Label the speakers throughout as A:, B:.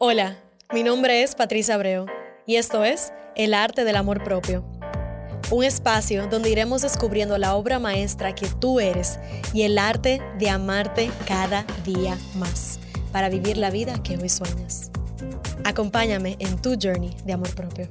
A: Hola, mi nombre es Patricia Abreu y esto es El Arte del Amor Propio. Un espacio donde iremos descubriendo la obra maestra que tú eres y el arte de amarte cada día más para vivir la vida que hoy sueñas. Acompáñame en tu journey de amor propio.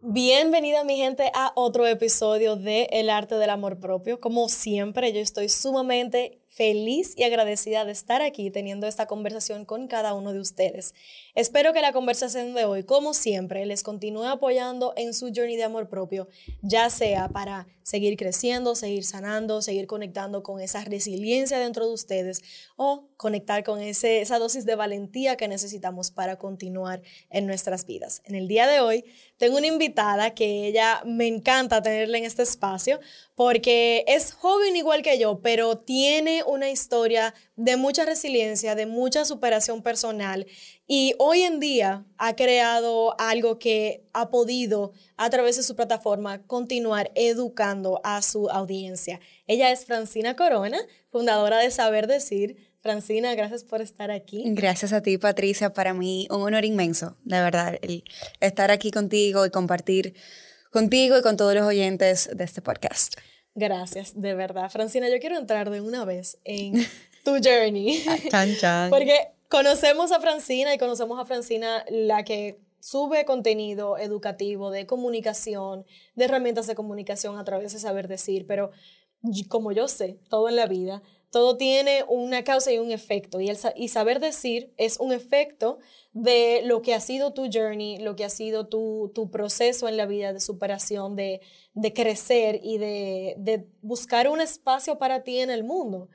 A: Bienvenida mi gente a otro episodio de El arte del amor propio. Como siempre, yo estoy sumamente feliz y agradecida de estar aquí teniendo esta conversación con cada uno de ustedes. Espero que la conversación de hoy, como siempre, les continúe apoyando en su journey de amor propio, ya sea para seguir creciendo, seguir sanando, seguir conectando con esa resiliencia dentro de ustedes o conectar con ese, esa dosis de valentía que necesitamos para continuar en nuestras vidas. En el día de hoy tengo una invitada que ella me encanta tenerla en este espacio porque es joven igual que yo, pero tiene una historia de mucha resiliencia, de mucha superación personal y hoy en día ha creado algo que ha podido a través de su plataforma continuar educando a su audiencia. Ella es Francina Corona, fundadora de Saber Decir. Francina, gracias por estar aquí.
B: Gracias a ti, Patricia. Para mí un honor inmenso, de verdad, el estar aquí contigo y compartir contigo y con todos los oyentes de este podcast.
A: Gracias, de verdad. Francina, yo quiero entrar de una vez en tu journey.
B: chan, chan.
A: Porque conocemos a Francina y conocemos a Francina la que sube contenido educativo de comunicación, de herramientas de comunicación a través de saber decir, pero como yo sé, todo en la vida, todo tiene una causa y un efecto. Y, el, y saber decir es un efecto de lo que ha sido tu journey, lo que ha sido tu, tu proceso en la vida de superación, de, de crecer y de, de, buscar un espacio para ti en el mundo.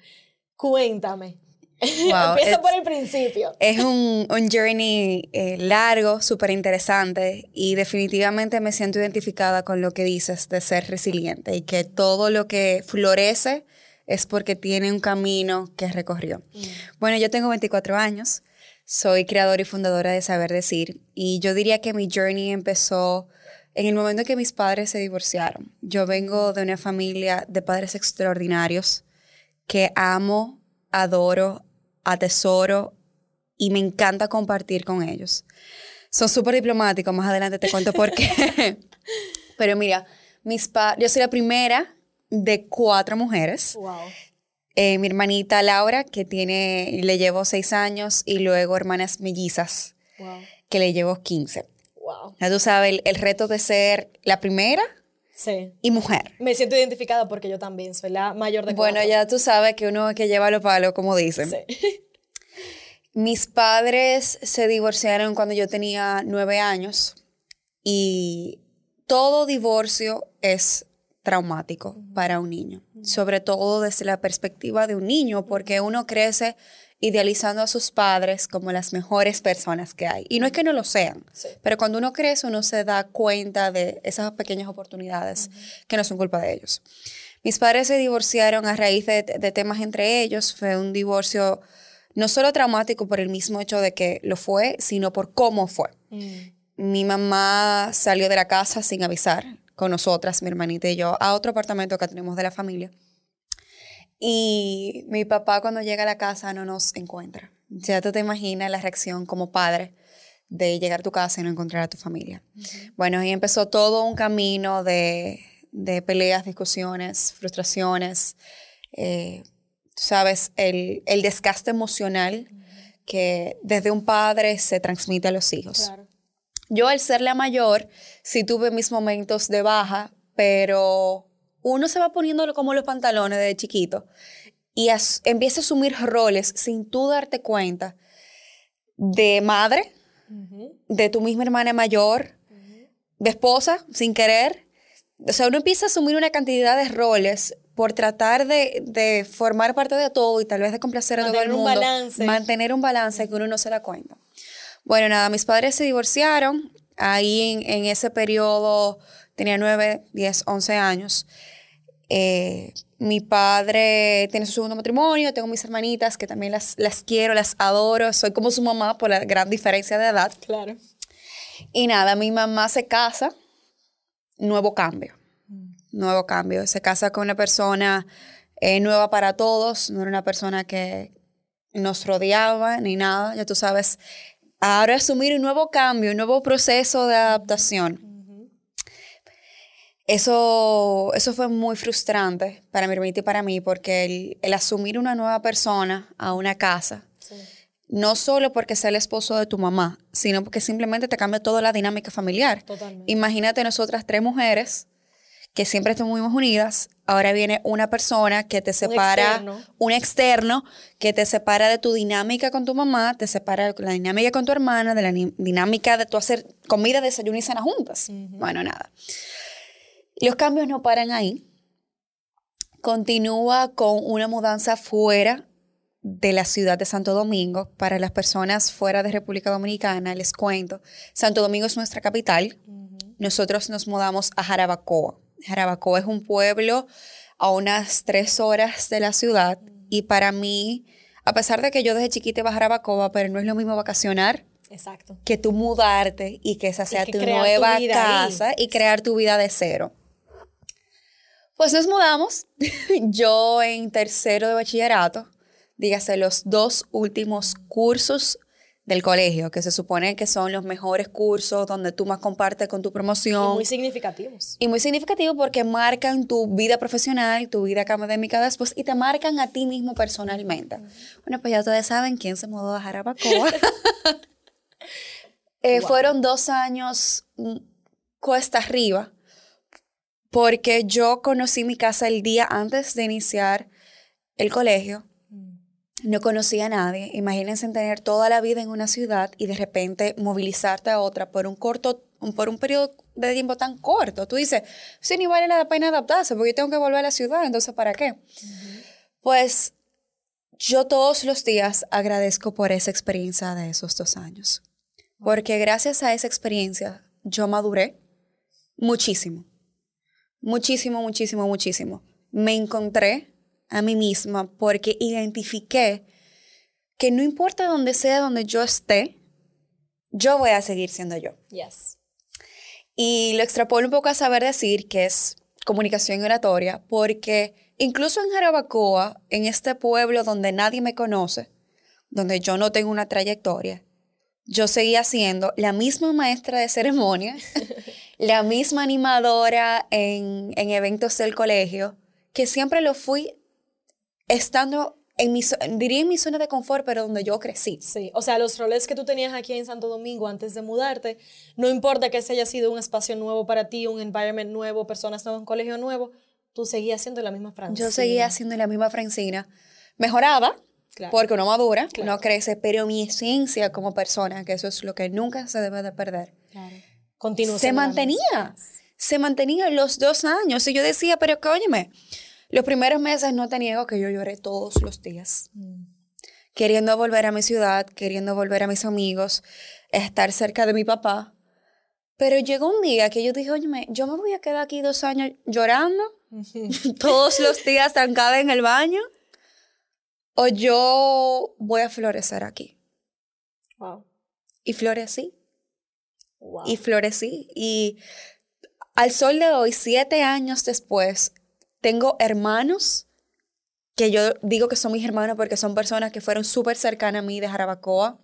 A: Cuéntame. Empieza por el principio.
B: Es un, un journey eh, largo, súper interesante y definitivamente me siento identificada con lo que dices de ser resiliente y que todo lo que florece es porque tiene un camino que recorrió. Mm. Bueno, yo tengo 24 años, soy creadora y fundadora de Saber Decir y yo diría que mi journey empezó en el momento en que mis padres se divorciaron. Yo vengo de una familia de padres extraordinarios que amo, adoro, atesoro y me encanta compartir con ellos. Son súper diplomáticos, más adelante te cuento por qué. Pero mira, mis yo soy la primera de cuatro mujeres. Eh, mi hermanita Laura, que tiene, le llevo seis años, y luego hermanas mellizas, que le llevo 15. Ya tú sabes, el, reto de ser la primera
A: sí.
B: y mujer.
A: Me siento identificada porque yo también soy la mayor de cuatro.
B: Bueno, ya tú sabes que uno que lleva los palos, como dicen. Sí. Mis padres se divorciaron cuando yo tenía nueve años y todo divorcio es traumático para un niño, sobre todo desde la perspectiva de un niño, porque uno crece idealizando a sus padres como las mejores personas que hay. Y no es que no lo sean, pero cuando uno crece uno se da cuenta de esas pequeñas oportunidades que no son culpa de ellos. Mis padres se divorciaron a raíz de, temas entre ellos, fue un divorcio no solo traumático por el mismo hecho de que lo fue, sino por cómo fue. Mm. Mi mamá salió de la casa sin avisar, con nosotras, mi hermanita y yo, a otro apartamento que tenemos de la familia. Y mi papá cuando llega a la casa no nos encuentra. Ya tú te imaginas la reacción como padre de llegar a tu casa y no encontrar a tu familia. Bueno, y empezó todo un camino de, de peleas, discusiones, frustraciones, eh, sabes, el, el, desgaste emocional que desde un padre se transmite a los hijos. Claro. Yo al ser la mayor, sí tuve mis momentos de baja, pero uno se va poniendo como los pantalones de chiquito y empieza a asumir roles sin tú darte cuenta de madre, de tu misma hermana mayor, de esposa, sin querer. O sea, uno empieza a asumir una cantidad de roles por tratar de, formar parte de todo y tal vez de complacer a todo el mundo.
A: Mantener un balance.
B: Mantener un balance que uno no se da cuenta. Bueno, nada, mis padres se divorciaron. Ahí en, ese periodo tenía 9, 10, 11 años. Eh, mi padre tiene su segundo matrimonio, tengo mis hermanitas que también las, las quiero, las adoro, soy como su mamá por la gran diferencia de edad.
A: Claro.
B: Y nada, mi mamá se casa, nuevo cambio, mm. nuevo cambio. Se casa con una persona eh, nueva para todos, no era una persona que, nos rodeaba ni nada, ya tú sabes. Ahora asumir un nuevo cambio, un nuevo proceso de adaptación. Eso, eso fue muy frustrante para mi hermanita y para mí, porque el, asumir una nueva persona a una casa, no solo porque sea el esposo de tu mamá, sino porque simplemente te cambia toda la dinámica familiar. Imagínate nosotras tres mujeres que siempre estuvimos unidas, ahora viene una persona que te separa, un externo. que te separa de tu dinámica con tu mamá, te separa de la dinámica con tu hermana, de la dinámica de tu hacer comida, desayuno y cena juntas. Bueno, nada. Los cambios no paran ahí. Continúa con una mudanza fuera de la ciudad de Santo Domingo. Para las personas fuera de República Dominicana, les cuento, Santo Domingo es nuestra capital. Nosotros nos mudamos a Jarabacoa. Jarabacoa es un pueblo a unas tres horas de la ciudad y para mí, a pesar de que yo desde chiquita iba a Jarabacoa, pero no es lo mismo vacacionar
A: Exacto.
B: que tú mudarte y que esa sea tu nueva casa y crear tu vida de cero. Pues nos mudamos, yo en tercero de bachillerato, dígase los dos últimos cursos del colegio, que se supone que son los mejores cursos donde tú más compartes con tu promoción.
A: Y muy significativos.
B: Y muy significativos porque marcan tu vida profesional, tu vida académica después y te marcan a ti mismo personalmente. Bueno, pues ya ustedes saben quién se mudó a Jarabacoa. Eh, fueron dos años mm, cuesta arriba porque yo conocí mi casa el día antes de iniciar el colegio no conocía a nadie. Imagínense tener toda la vida en una ciudad y de repente movilizarte a otra por un corto, por un periodo de tiempo tan corto. Tú dices, sí, ni vale la pena adaptarse porque yo tengo que volver a la ciudad, entonces ¿para qué? Pues yo todos los días agradezco por esa experiencia de esos dos años. Porque gracias a esa experiencia yo maduré muchísimo. Muchísimo, muchísimo, muchísimo. Me encontré a mí misma porque identifiqué que no importa donde sea donde yo esté, yo voy a seguir siendo yo.
A: Yes.
B: Y lo extrapolo un poco a saber decir que es comunicación oratoria, porque incluso en Jarabacoa, en este pueblo donde nadie me conoce, donde yo no tengo una trayectoria, yo seguía siendo la misma maestra de ceremonia, la misma animadora en, en eventos del colegio, que siempre lo fui estando en mi, diría en mi zona de confort, pero donde yo crecí.
A: Sí, o sea, los roles que tú tenías aquí en Santo Domingo antes de mudarte, no importa que ese haya sido un espacio nuevo para ti, un environment nuevo, personas nuevas, un colegio nuevo, tú seguías siendo la misma Francina.
B: Yo seguía siendo la misma Francina. Mejoraba, porque uno madura, no crece, pero mi esencia como persona, que eso es lo que nunca se debe de perder,
A: claro.
B: Se mantenía. Se mantenía los dos años. Y yo decía, pero que óyeme, los primeros meses no te niego que yo lloré todos los días. Mm. Queriendo volver a mi ciudad, queriendo volver a mis amigos, estar cerca de mi papá. Pero llegó un día que yo dije, oye, yo me voy a quedar aquí dos años llorando, todos los días trancada en el baño, o yo voy a florecer aquí.
A: Wow.
B: Y florecí. Wow. Y florecí. Y al sol de hoy, siete años después, tengo hermanos que yo digo que son mis hermanos porque son personas que fueron súper cercanas a mí de Jarabacoa,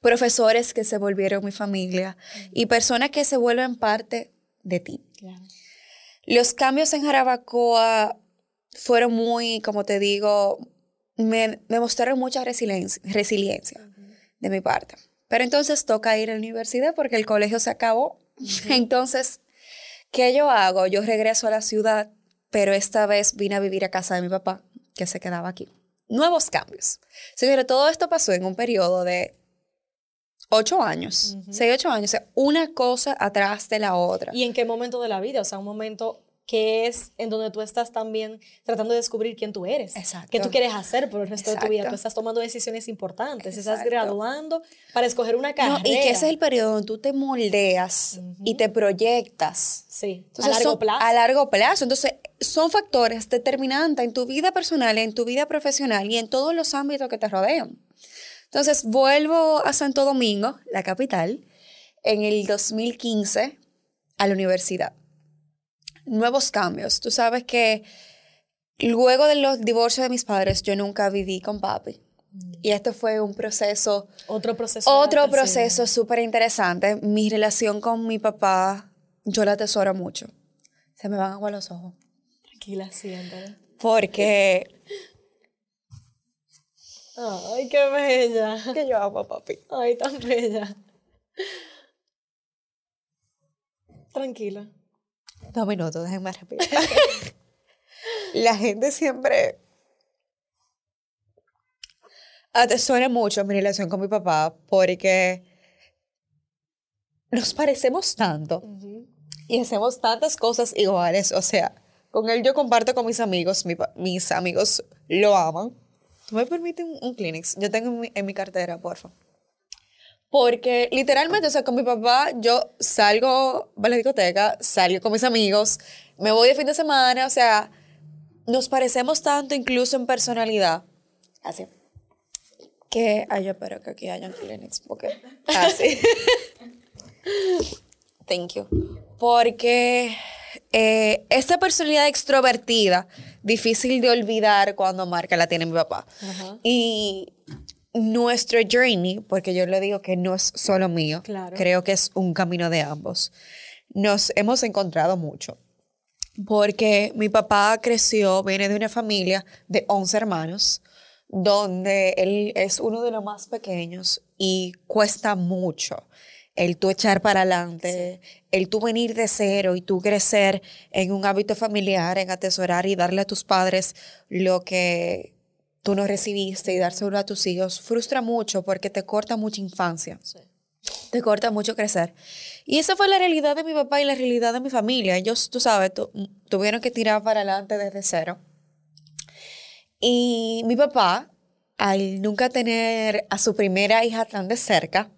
B: profesores que se volvieron mi familia y personas que se vuelven parte de ti. Los cambios en Jarabacoa fueron muy, como te digo, me, mostraron mucha resiliencia, resiliencia de mi parte. Pero entonces toca ir a la universidad porque el colegio se acabó. Entonces, ¿qué yo hago? Yo regreso a la ciudad pero esta vez vine a vivir a casa de mi papá, que se quedaba aquí. Nuevos cambios. Señores, todo esto pasó en un periodo de ocho años, seis, ocho años, o sea, una cosa atrás de la otra.
A: ¿Y en qué momento de la vida? O sea, un momento que es en donde tú estás también tratando de descubrir quién tú eres,
B: Exacto.
A: qué tú quieres hacer por el resto de tu vida. Tú estás tomando decisiones importantes, estás graduando para escoger una carrera.
B: y que ese es el periodo donde tú te moldeas y te proyectas.
A: Sí, a largo plazo.
B: A largo plazo. Entonces, son factores determinantes en tu vida personal, en tu vida profesional y en todos los ámbitos que te rodean. Entonces, vuelvo a Santo Domingo, la capital, en el 2015 a la universidad nuevos cambios. Tú sabes que luego de los divorcios de mis padres, yo nunca viví con papi. Y esto fue un proceso,
A: Otro proceso.
B: otro proceso súper interesante. Mi relación con mi papá, yo la atesoro mucho. Se me van agua los ojos.
A: Tranquila, siéntate.
B: Porque
A: Ay, qué bella.
B: que yo amo a papi.
A: Ay, tan bella. Tranquila.
B: Dos minutos, déjenme respirar. La gente siempre atesora mucho mi relación con mi papá porque nos parecemos tanto y hacemos tantas cosas iguales. O sea, con él yo comparto con mis amigos, mi mis amigos lo aman. ¿Tú me permites un, un Kleenex? Yo tengo en mi, en mi cartera, porfa. Porque literalmente, o sea, con mi papá yo salgo a la discoteca, salgo con mis amigos, me voy de fin de semana, o sea, nos parecemos tanto incluso en personalidad. Así. Que, ay, yo espero que aquí hayan Kleenex, porque así. Thank you. Porque eh, esta personalidad extrovertida, difícil de olvidar cuando marca la tiene mi papá.
A: Ajá.
B: Y nuestro journey, porque yo le digo que no es solo mío,
A: Claro.
B: creo que es un camino de ambos, nos hemos encontrado mucho. Porque mi papá creció, viene de una familia de 11 hermanos, donde él es uno de los más pequeños y cuesta mucho el tú echar para adelante, el tú venir de cero y tú crecer en un hábito familiar, en atesorar y darle a tus padres lo que tú no recibiste y dárselo a tus hijos, frustra mucho porque te corta mucha infancia te corta mucho crecer. Y esa fue la realidad de mi papá y la realidad de mi familia. Ellos, tú sabes, tu- tuvieron que tirar para adelante desde cero. Y mi papá, al nunca tener a su primera hija tan de cerca,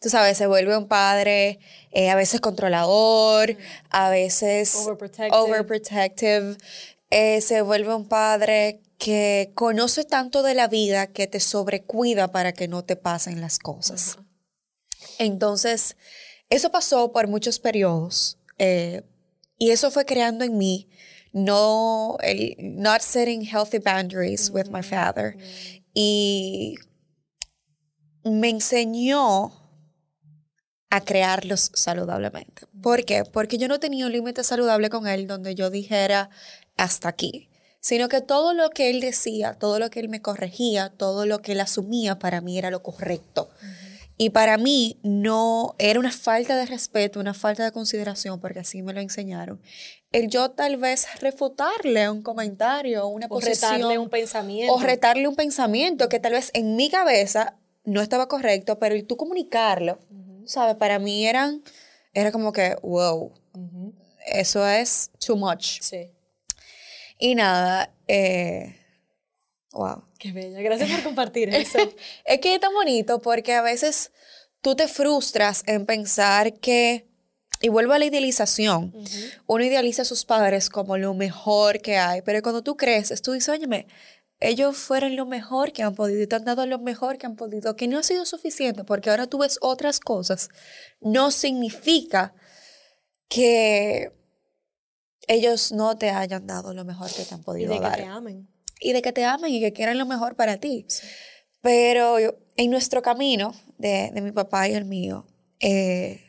B: tú sabes, se vuelve un padre eh, a veces controlador, a veces
A: Overprotective.
B: overprotective, eh, se vuelve un padre que conoce tanto de la vida que te sobrecuida para que no te pasen las cosas. Entonces, eso pasó por muchos periodos eh, y eso fue creando en mí no el not setting healthy boundaries with my father y me enseñó a crearlos saludablemente. ¿Por qué? Porque yo no tenía un límite saludable con él donde yo dijera hasta aquí, sino que todo lo que él decía, todo lo que él me corregía, todo lo que él asumía para mí era lo correcto. Y para mí no era una falta de respeto, una falta de consideración, porque así me lo enseñaron. El yo tal vez refutarle un comentario, una
A: O
B: posición,
A: retarle un pensamiento.
B: o retarle un pensamiento que tal vez en mi cabeza no estaba correcto, pero el tú comunicarlo, ¿sabes? Para mí eran, era como que, wow, eso es too much.
A: Sí.
B: Y nada, eh, wow.
A: Qué bella. Gracias por compartir eso.
B: Es que es tan bonito porque a veces tú te frustras en pensar que, y vuelvo a la idealización, uno idealiza a sus padres como lo mejor que hay, pero cuando tú creces, tú dices, óyeme, ellos fueron lo mejor que han podido y te han dado lo mejor que han podido, que no ha sido suficiente porque ahora tú ves otras cosas, no significa que ellos no te hayan dado lo mejor que te han
A: y
B: podido
A: de que
B: dar
A: te amen.
B: y de que te amen y que quieran lo mejor para ti. Pero yo- en nuestro camino, de, de mi papá y el mío, eh,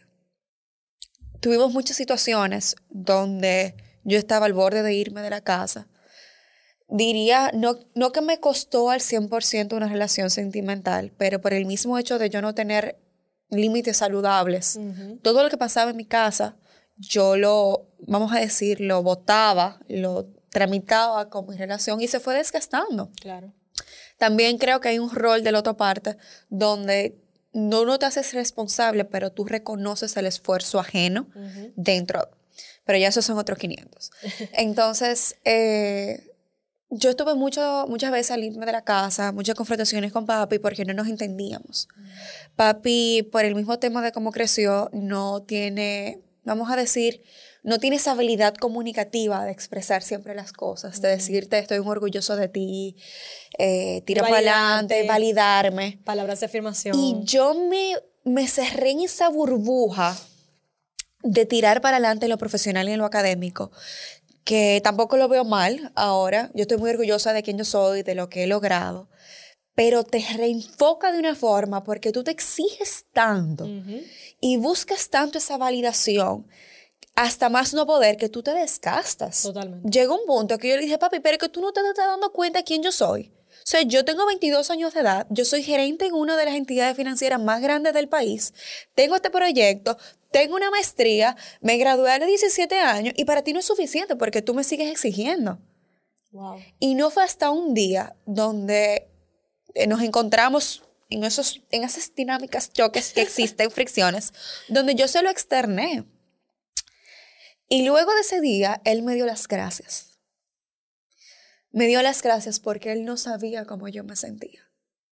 B: tuvimos muchas situaciones donde yo estaba al borde de irme de la casa. Diría, no, no que me costó al 100% una relación sentimental, pero por el mismo hecho de yo no tener límites saludables, todo lo que pasaba en mi casa, yo lo, vamos a decir, lo votaba, lo tramitaba con mi relación y se fue desgastando.
A: Claro.
B: También creo que hay un rol de la otra parte donde no, no te haces responsable, pero tú reconoces el esfuerzo ajeno dentro. Pero ya esos son otros 500. Entonces, eh, yo estuve mucho, muchas veces al irme de la casa, muchas confrontaciones con papi porque no nos entendíamos. Papi, por el mismo tema de cómo creció, no tiene, vamos a decir, no tiene esa habilidad comunicativa de expresar siempre las cosas, de decirte estoy muy orgulloso de ti, eh, tira para adelante, validarme.
A: Palabras de afirmación.
B: Y yo me, me cerré en esa burbuja de tirar para adelante en lo profesional y en lo académico, que tampoco lo veo mal ahora. Yo estoy muy orgullosa de quién yo soy, de lo que he logrado. Pero te reenfoca de una forma porque tú te exiges tanto y buscas tanto esa validación hasta más no poder que tú te desgastas.
A: Totalmente.
B: Llega un punto que yo le dije, papi, pero que tú no te estás dando cuenta de quién yo soy. O sea, yo tengo 22 años de edad, yo soy gerente en una de las entidades financieras más grandes del país, tengo este proyecto, tengo una maestría, me gradué a los 17 años y para ti no es suficiente porque tú me sigues exigiendo.
A: Wow.
B: Y no fue hasta un día donde nos encontramos en, esos, en esas dinámicas, choques que existen, fricciones, donde yo se lo externé. Y luego de ese día, él me dio las gracias me dio las gracias porque él no sabía cómo yo me sentía.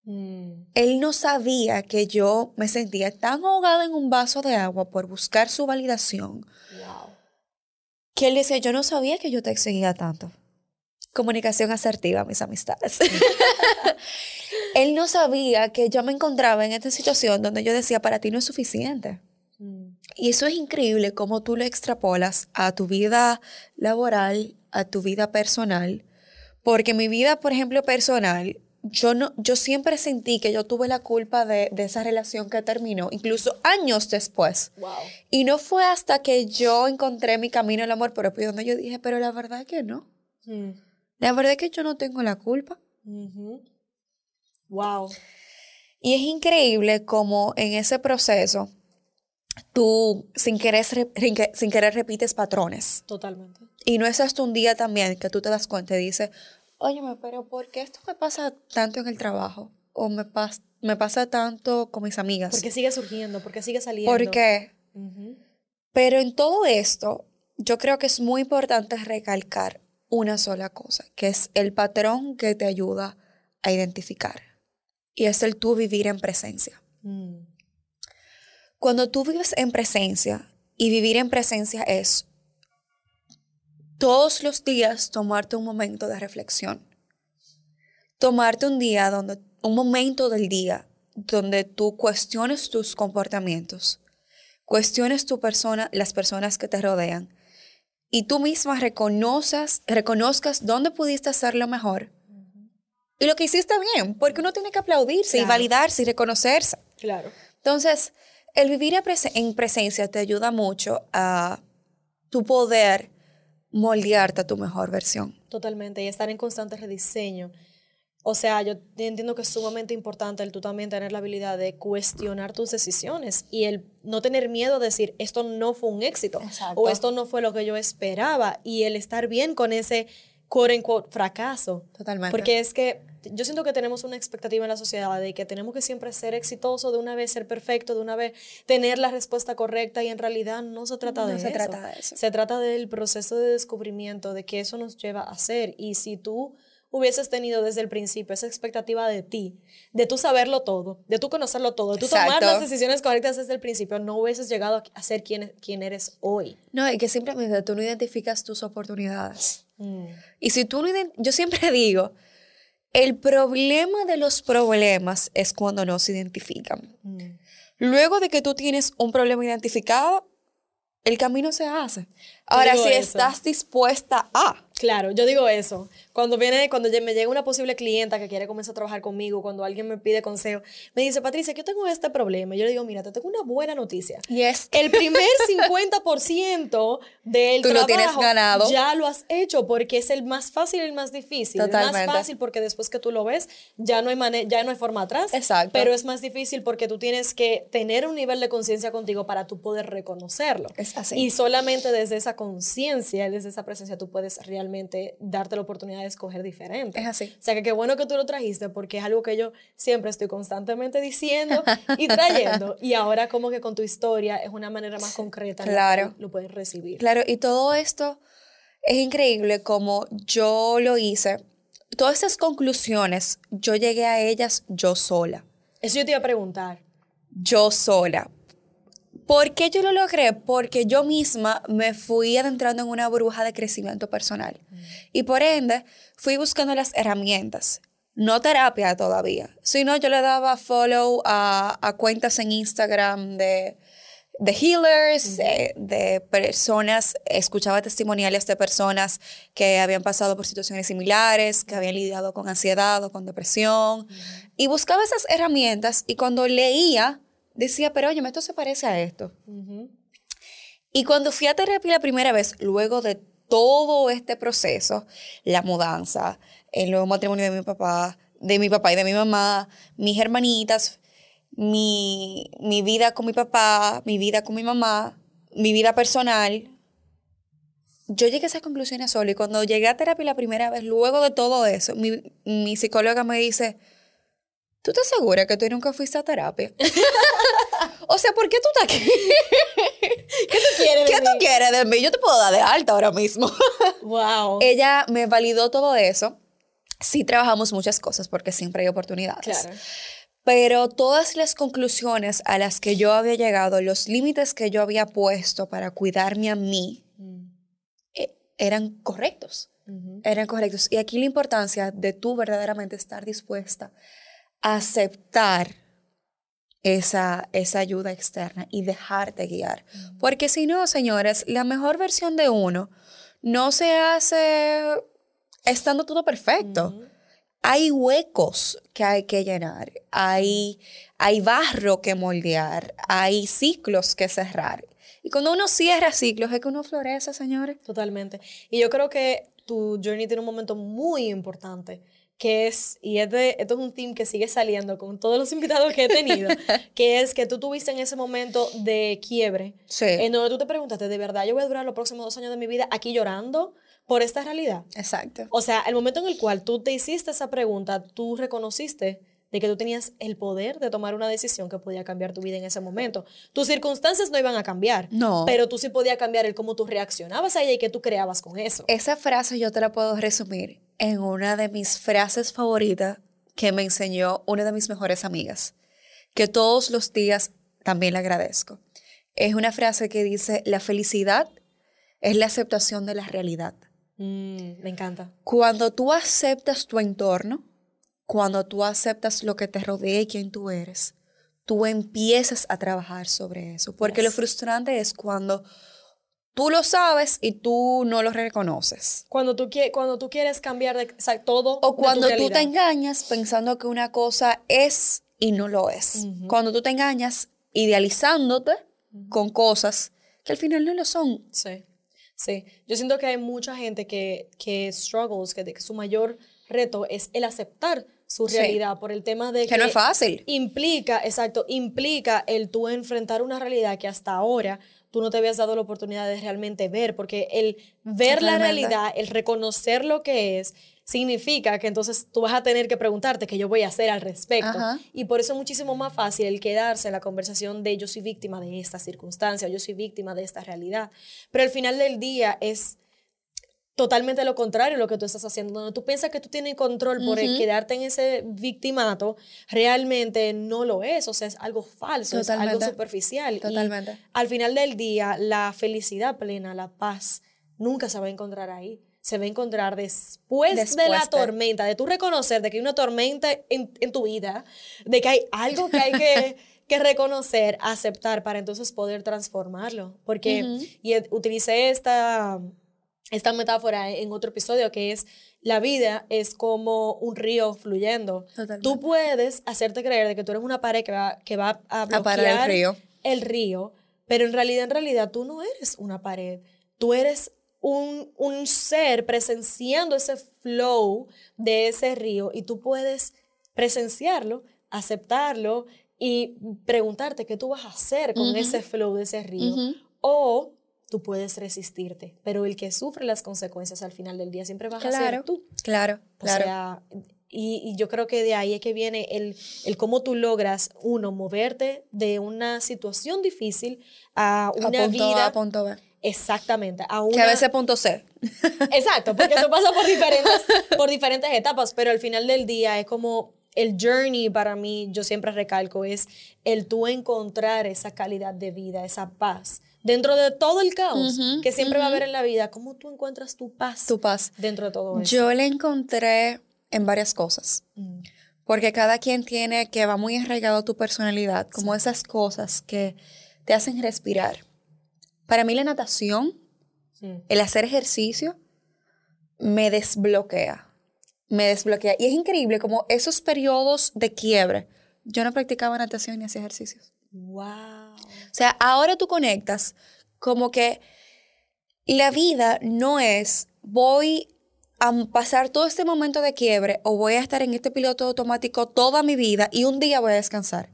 A: Mm.
B: Él no sabía que yo me sentía tan ahogada en un vaso de agua por buscar su validación. Que él decía, yo no sabía que yo te exigía tanto. Comunicación asertiva, mis amistades. él no sabía que yo me encontraba en esta situación donde yo decía, para ti no es suficiente.
A: Mm.
B: Y eso es increíble cómo tú lo extrapolas a tu vida laboral, a tu vida personal porque mi vida, por ejemplo, personal, yo, no, yo siempre sentí que yo tuve la culpa de, esa relación que terminó, incluso años después. Y no fue hasta que yo encontré mi camino al amor propio donde yo dije, pero la verdad es que no.
A: Mm.
B: La verdad es que yo no tengo la culpa.
A: Wow.
B: Y es increíble como en ese proceso tú sin querer, sin querer repites patrones.
A: Totalmente.
B: Y no es hasta un día también que tú te das cuenta y dices, óyeme, pero ¿por qué esto me pasa tanto en el trabajo? O me, me pasa tanto con mis amigas.
A: Porque sigue surgiendo, porque sigue saliendo.
B: ¿Por qué? Pero en todo esto, yo creo que es muy importante recalcar una sola cosa, que es el patrón que te ayuda a identificar. Y es el tú vivir en presencia.
A: Mm.
B: Cuando tú vives en presencia, y vivir en presencia es todos los días tomarte un momento de reflexión. Tomarte un día donde, un momento del día donde tú cuestiones tus comportamientos, cuestiones tu persona, las personas que te rodean y tú misma reconoces, reconozcas dónde pudiste hacerlo mejor y lo que hiciste bien, porque uno tiene que aplaudirse y validarse y reconocerse.
A: Claro.
B: Entonces, el vivir en presencia te ayuda mucho a tu poder moldearte a tu mejor versión.
A: Totalmente, y estar en constante rediseño. O sea, yo entiendo que es sumamente importante el tú también tener la habilidad de cuestionar tus decisiones y el no tener miedo de decir, esto no fue un éxito o esto no fue lo que yo esperaba y el estar bien con ese quote unquote fracaso.
B: Totalmente.
A: Porque es que yo siento que tenemos una expectativa en la sociedad de que tenemos que siempre ser exitoso, de una vez ser perfecto, de una vez tener la respuesta correcta y en realidad no se trata de
B: se
A: eso.
B: Trata de eso.
A: Se trata del proceso de descubrimiento, de que eso nos lleva a ser. Y si tú hubieses tenido desde el principio esa expectativa de ti, de tú saberlo todo, de tú conocerlo todo, de tú tomar las decisiones correctas desde el principio, no hubieses llegado a ser quien, quien eres hoy.
B: No, y que simplemente tú no identificas tus oportunidades. Mm. Y si tú no yo siempre digo, el problema de los problemas es cuando no se identifican. Mm. Luego de que tú tienes un problema identificado, el camino se hace. Ahora, si estás dispuesta a.
A: Claro, yo digo eso. Cuando viene, cuando me llega una posible clienta que quiere comenzar a trabajar conmigo, cuando alguien me pide consejo, me dice, Patricia, yo tengo este problema. Yo le digo, mira, te tengo una buena noticia.
B: Y es
A: el primer 50% del
B: Tú
A: trabajo
B: lo tienes ganado.
A: ya lo has hecho porque es el más fácil y el más difícil.
B: Totalmente.
A: El más fácil porque después que tú lo ves, ya no hay ya no hay forma atrás.
B: Exacto.
A: Pero es más difícil porque tú tienes que tener un nivel de conciencia contigo para tú poder reconocerlo.
B: Es así.
A: Y solamente desde esa conciencia, desde esa presencia, tú puedes realmente darte la oportunidad de escoger diferente.
B: Es así.
A: O sea, que qué bueno que tú lo trajiste porque es algo que yo siempre estoy constantemente diciendo y trayendo. y ahora como que con tu historia es una manera más concreta
B: claro.
A: lo puedes recibir.
B: Claro, y todo esto es increíble como yo lo hice. Todas esas conclusiones, yo llegué a ellas yo sola.
A: Eso yo te iba a preguntar.
B: Yo sola. ¿Por qué yo lo logré? Porque yo misma me fui adentrando en una burbuja de crecimiento personal. Y por ende, fui buscando las herramientas. No terapia todavía, sino yo le daba follow a, cuentas en Instagram de, de healers, eh, de personas, escuchaba testimoniales de personas que habían pasado por situaciones similares, que habían lidiado con ansiedad o con depresión, y buscaba esas herramientas y cuando leía decía, pero oye, esto se parece a esto. Y cuando fui a terapia la primera vez, luego de todo este proceso, la mudanza, el nuevo matrimonio de mi papá, de mi papá y de mi mamá, mis hermanitas, mi, mi vida con mi papá, mi vida con mi mamá, mi vida personal, yo llegué a esas conclusiones solo y cuando llegué a terapia la primera vez, luego de todo eso, mi, mi psicóloga me dice, ¿tú estás segura que tú nunca fuiste a terapia? o sea, ¿por qué tú estás aquí?
A: ¿Qué tú quieres de
B: ¿Qué
A: mí?
B: tú quieres de mí? Yo te puedo dar de alta ahora mismo.
A: Wow.
B: Ella me validó todo eso. Sí trabajamos muchas cosas porque siempre hay oportunidades.
A: claro.
B: Pero todas las conclusiones a las que yo había llegado, los límites que yo había puesto para cuidarme a mí, eh, eran correctos.
A: Ujú.
B: Eran correctos. Y aquí la importancia de tú verdaderamente estar dispuesta aceptar esa, esa ayuda externa y dejarte guiar. Porque si no, señores, la mejor versión de uno no se hace estando todo perfecto. Hay huecos que hay que llenar, hay, hay barro que moldear, hay ciclos que cerrar. Y cuando uno cierra ciclos es que uno florece, señores.
A: Totalmente. Y yo creo que tu journey tiene un momento muy importante, que es, y es de- esto es un team que sigue saliendo con todos los invitados que he tenido, que es que tú tuviste en ese momento de quiebre,
B: Sí.
A: en donde tú te preguntaste, ¿de verdad yo voy a durar los próximos dos años de mi vida aquí llorando por esta realidad?
B: Exacto.
A: O sea, el momento en el cual tú te hiciste esa pregunta, tú reconociste de que tú tenías el poder de tomar una decisión que podía cambiar tu vida en ese momento. Tus circunstancias no iban a cambiar,
B: No.
A: pero tú sí podías cambiar el cómo tú reaccionabas a ella y qué tú creabas con eso.
B: Esa frase yo te la puedo resumir en una de mis frases favoritas que me enseñó una de mis mejores amigas, que todos los días también le agradezco. Es una frase que dice, la felicidad es la aceptación de la realidad.
A: Mm, me encanta.
B: Cuando tú aceptas tu entorno, cuando tú aceptas lo que te rodea y quién tú eres, tú empiezas a trabajar sobre eso. Porque lo
A: Yes.
B: frustrante es cuando tú lo sabes y tú no lo reconoces.
A: Cuando tú, cuando tú quieres cambiar de, o sea, todo.
B: O cuando tú te engañas pensando que una cosa es y no lo es.
A: Ujú.
B: Cuando tú te engañas idealizándote con cosas que al final no lo son.
A: Sí, sí. Yo siento que hay mucha gente que, que struggles, que, que su mayor reto es el aceptar su
B: Sí.
A: realidad por el tema de
B: Que no es fácil.
A: Implica, exacto, implica el tú enfrentar una realidad que hasta ahora tú no te habías dado la oportunidad de realmente ver, porque el ver la realidad, el reconocer lo que es, significa que entonces tú vas a tener que preguntarte qué yo voy a hacer al respecto.
B: Ajá.
A: Y por eso es muchísimo más fácil el quedarse en la conversación de yo soy víctima de esta circunstancia, o yo soy víctima de esta realidad. Pero al final del día es totalmente lo contrario lo que tú estás haciendo. Donde tú piensas que tú tienes control por el
B: Ujú.
A: quedarte en ese victimato, realmente no lo es. O sea, es algo falso, es algo
B: Totalmente.
A: superficial. Y
B: Totalmente.
A: al final del día, la felicidad plena, la paz, nunca se va a encontrar ahí. Se va a encontrar después, de la
B: de.
A: tormenta, de tú reconocer de que hay una tormenta en, en tu vida, de que hay algo que hay que, que reconocer, aceptar para entonces poder transformarlo. Porque, y e- utilicé esta, esta metáfora en otro episodio que es, la vida es como un río fluyendo.
B: Totalmente.
A: Tú puedes hacerte creer de que tú eres una pared que va, que va a
B: A
A: bloquear
B: parar el río.
A: el río, pero en realidad, en realidad, tú no eres una pared. Tú eres un, un ser presenciando ese flow de ese río y tú puedes presenciarlo, aceptarlo y preguntarte qué tú vas a hacer con ese flow de ese río. O tú puedes resistirte, pero el que sufre las consecuencias al final del día siempre vas a ser
B: Claro,
A: tú.
B: claro,
A: O
B: claro.
A: sea, y, y yo creo que de ahí es que viene el, el cómo tú logras, uno, moverte de una situación difícil a
B: a
A: una
B: punto
A: vida.
B: A, punto B.
A: Exactamente. A
B: Que
A: una,
B: a veces punto C.
A: Exacto, porque tú pasas por diferentes, por diferentes etapas, pero al final del día es como el journey para mí, yo siempre recalco, es el tú encontrar esa calidad de vida, esa paz. Dentro de todo el caos que siempre va a haber en la vida, ¿cómo tú encuentras tu paz
B: Tu paz.
A: dentro de todo eso?
B: Yo le encontré en varias cosas.
A: Mm,
B: Porque cada quien tiene que va muy arraigado a tu personalidad, como esas cosas que te hacen respirar. Para mí la natación, el hacer ejercicio, me desbloquea. Me desbloquea. Y es increíble como esos periodos de quiebre, yo no practicaba natación ni hacía ejercicios.
A: Wow.
B: O sea, ahora tú conectas como que la vida no es voy a pasar todo este momento de quiebre o voy a estar en este piloto automático toda mi vida y un día voy a descansar.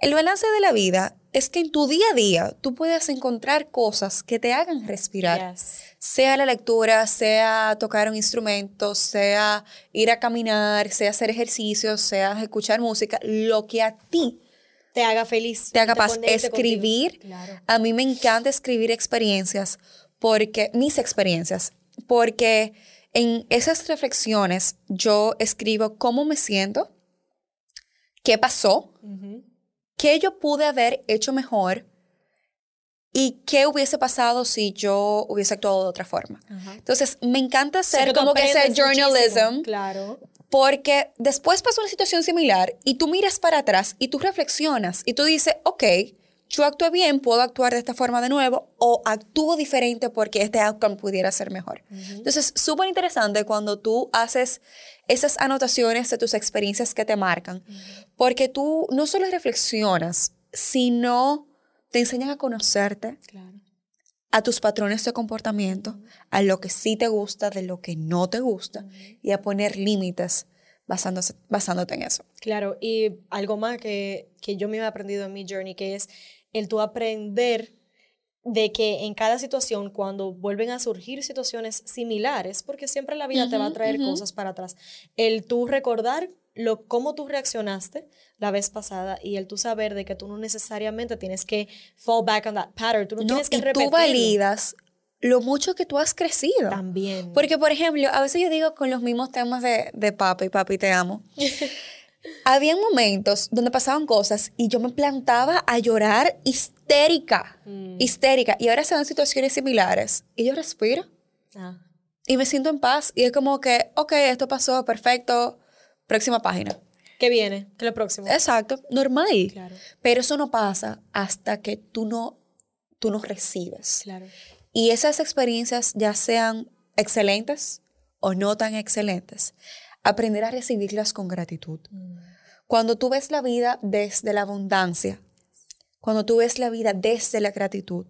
B: El balance de la vida es que en tu día a día tú puedes encontrar cosas que te hagan respirar.
A: Yes.
B: Sea la lectura, sea tocar un instrumento, sea ir a caminar, sea hacer ejercicios, sea escuchar música, lo que a ti
A: Te haga feliz.
B: te haga
A: que
B: paz. Escribir,
A: Claro.
B: a mí me encanta escribir experiencias, porque mis experiencias, porque en esas reflexiones yo escribo cómo me siento, qué pasó,
A: Ujú.
B: qué yo pude haber hecho mejor y qué hubiese pasado si yo hubiese actuado de otra forma.
A: Ajá.
B: Entonces, me encanta hacer
A: tú
B: como que ese journalism,
A: Claro.
B: Porque después pasa una situación similar y tú miras para atrás y tú reflexionas y tú dices, ok, yo actué bien, puedo actuar de esta forma de nuevo o actúo diferente porque este outcome pudiera ser mejor. Entonces, súper interesante cuando tú haces esas anotaciones de tus experiencias que te marcan, porque tú no solo reflexionas, sino te enseñan a conocerte,
A: Claro.
B: A tus patrones de comportamiento, a lo que sí te gusta, de lo que no te gusta, y a poner límites basándose, basándote en eso.
A: Claro, y algo más que, que yo me he aprendido en mi journey, que es el tú aprender de que en cada situación, cuando vuelven a surgir situaciones similares, porque siempre la vida te va a traer cosas para atrás, el tú recordar lo, cómo tú reaccionaste la vez pasada y el tú saber de que tú no necesariamente tienes que fall back on that pattern, tú no,
B: No,
A: tienes que
B: y
A: repetirlo.
B: tú validas lo mucho que tú has crecido.
A: También.
B: Porque, por ejemplo, a veces yo digo con los mismos temas de, de papi, papi, te amo. Habían momentos donde pasaban cosas y yo me plantaba a llorar histérica,
A: Mm.
B: histérica. Y ahora se dan situaciones similares y yo respiro
A: Ah,
B: y me siento en paz. Y es como que, ok, esto pasó, perfecto, próxima página.
A: ¿Qué viene? ¿Qué es lo próximo?
B: Exacto, normal.
A: Claro,
B: Pero eso no pasa hasta que tú no, tú no recibes.
A: claro.
B: Y esas experiencias, ya sean excelentes o no tan excelentes, aprender a recibirlas con gratitud.
A: Mm.
B: Cuando tú ves la vida desde la abundancia, cuando tú ves la vida desde la gratitud,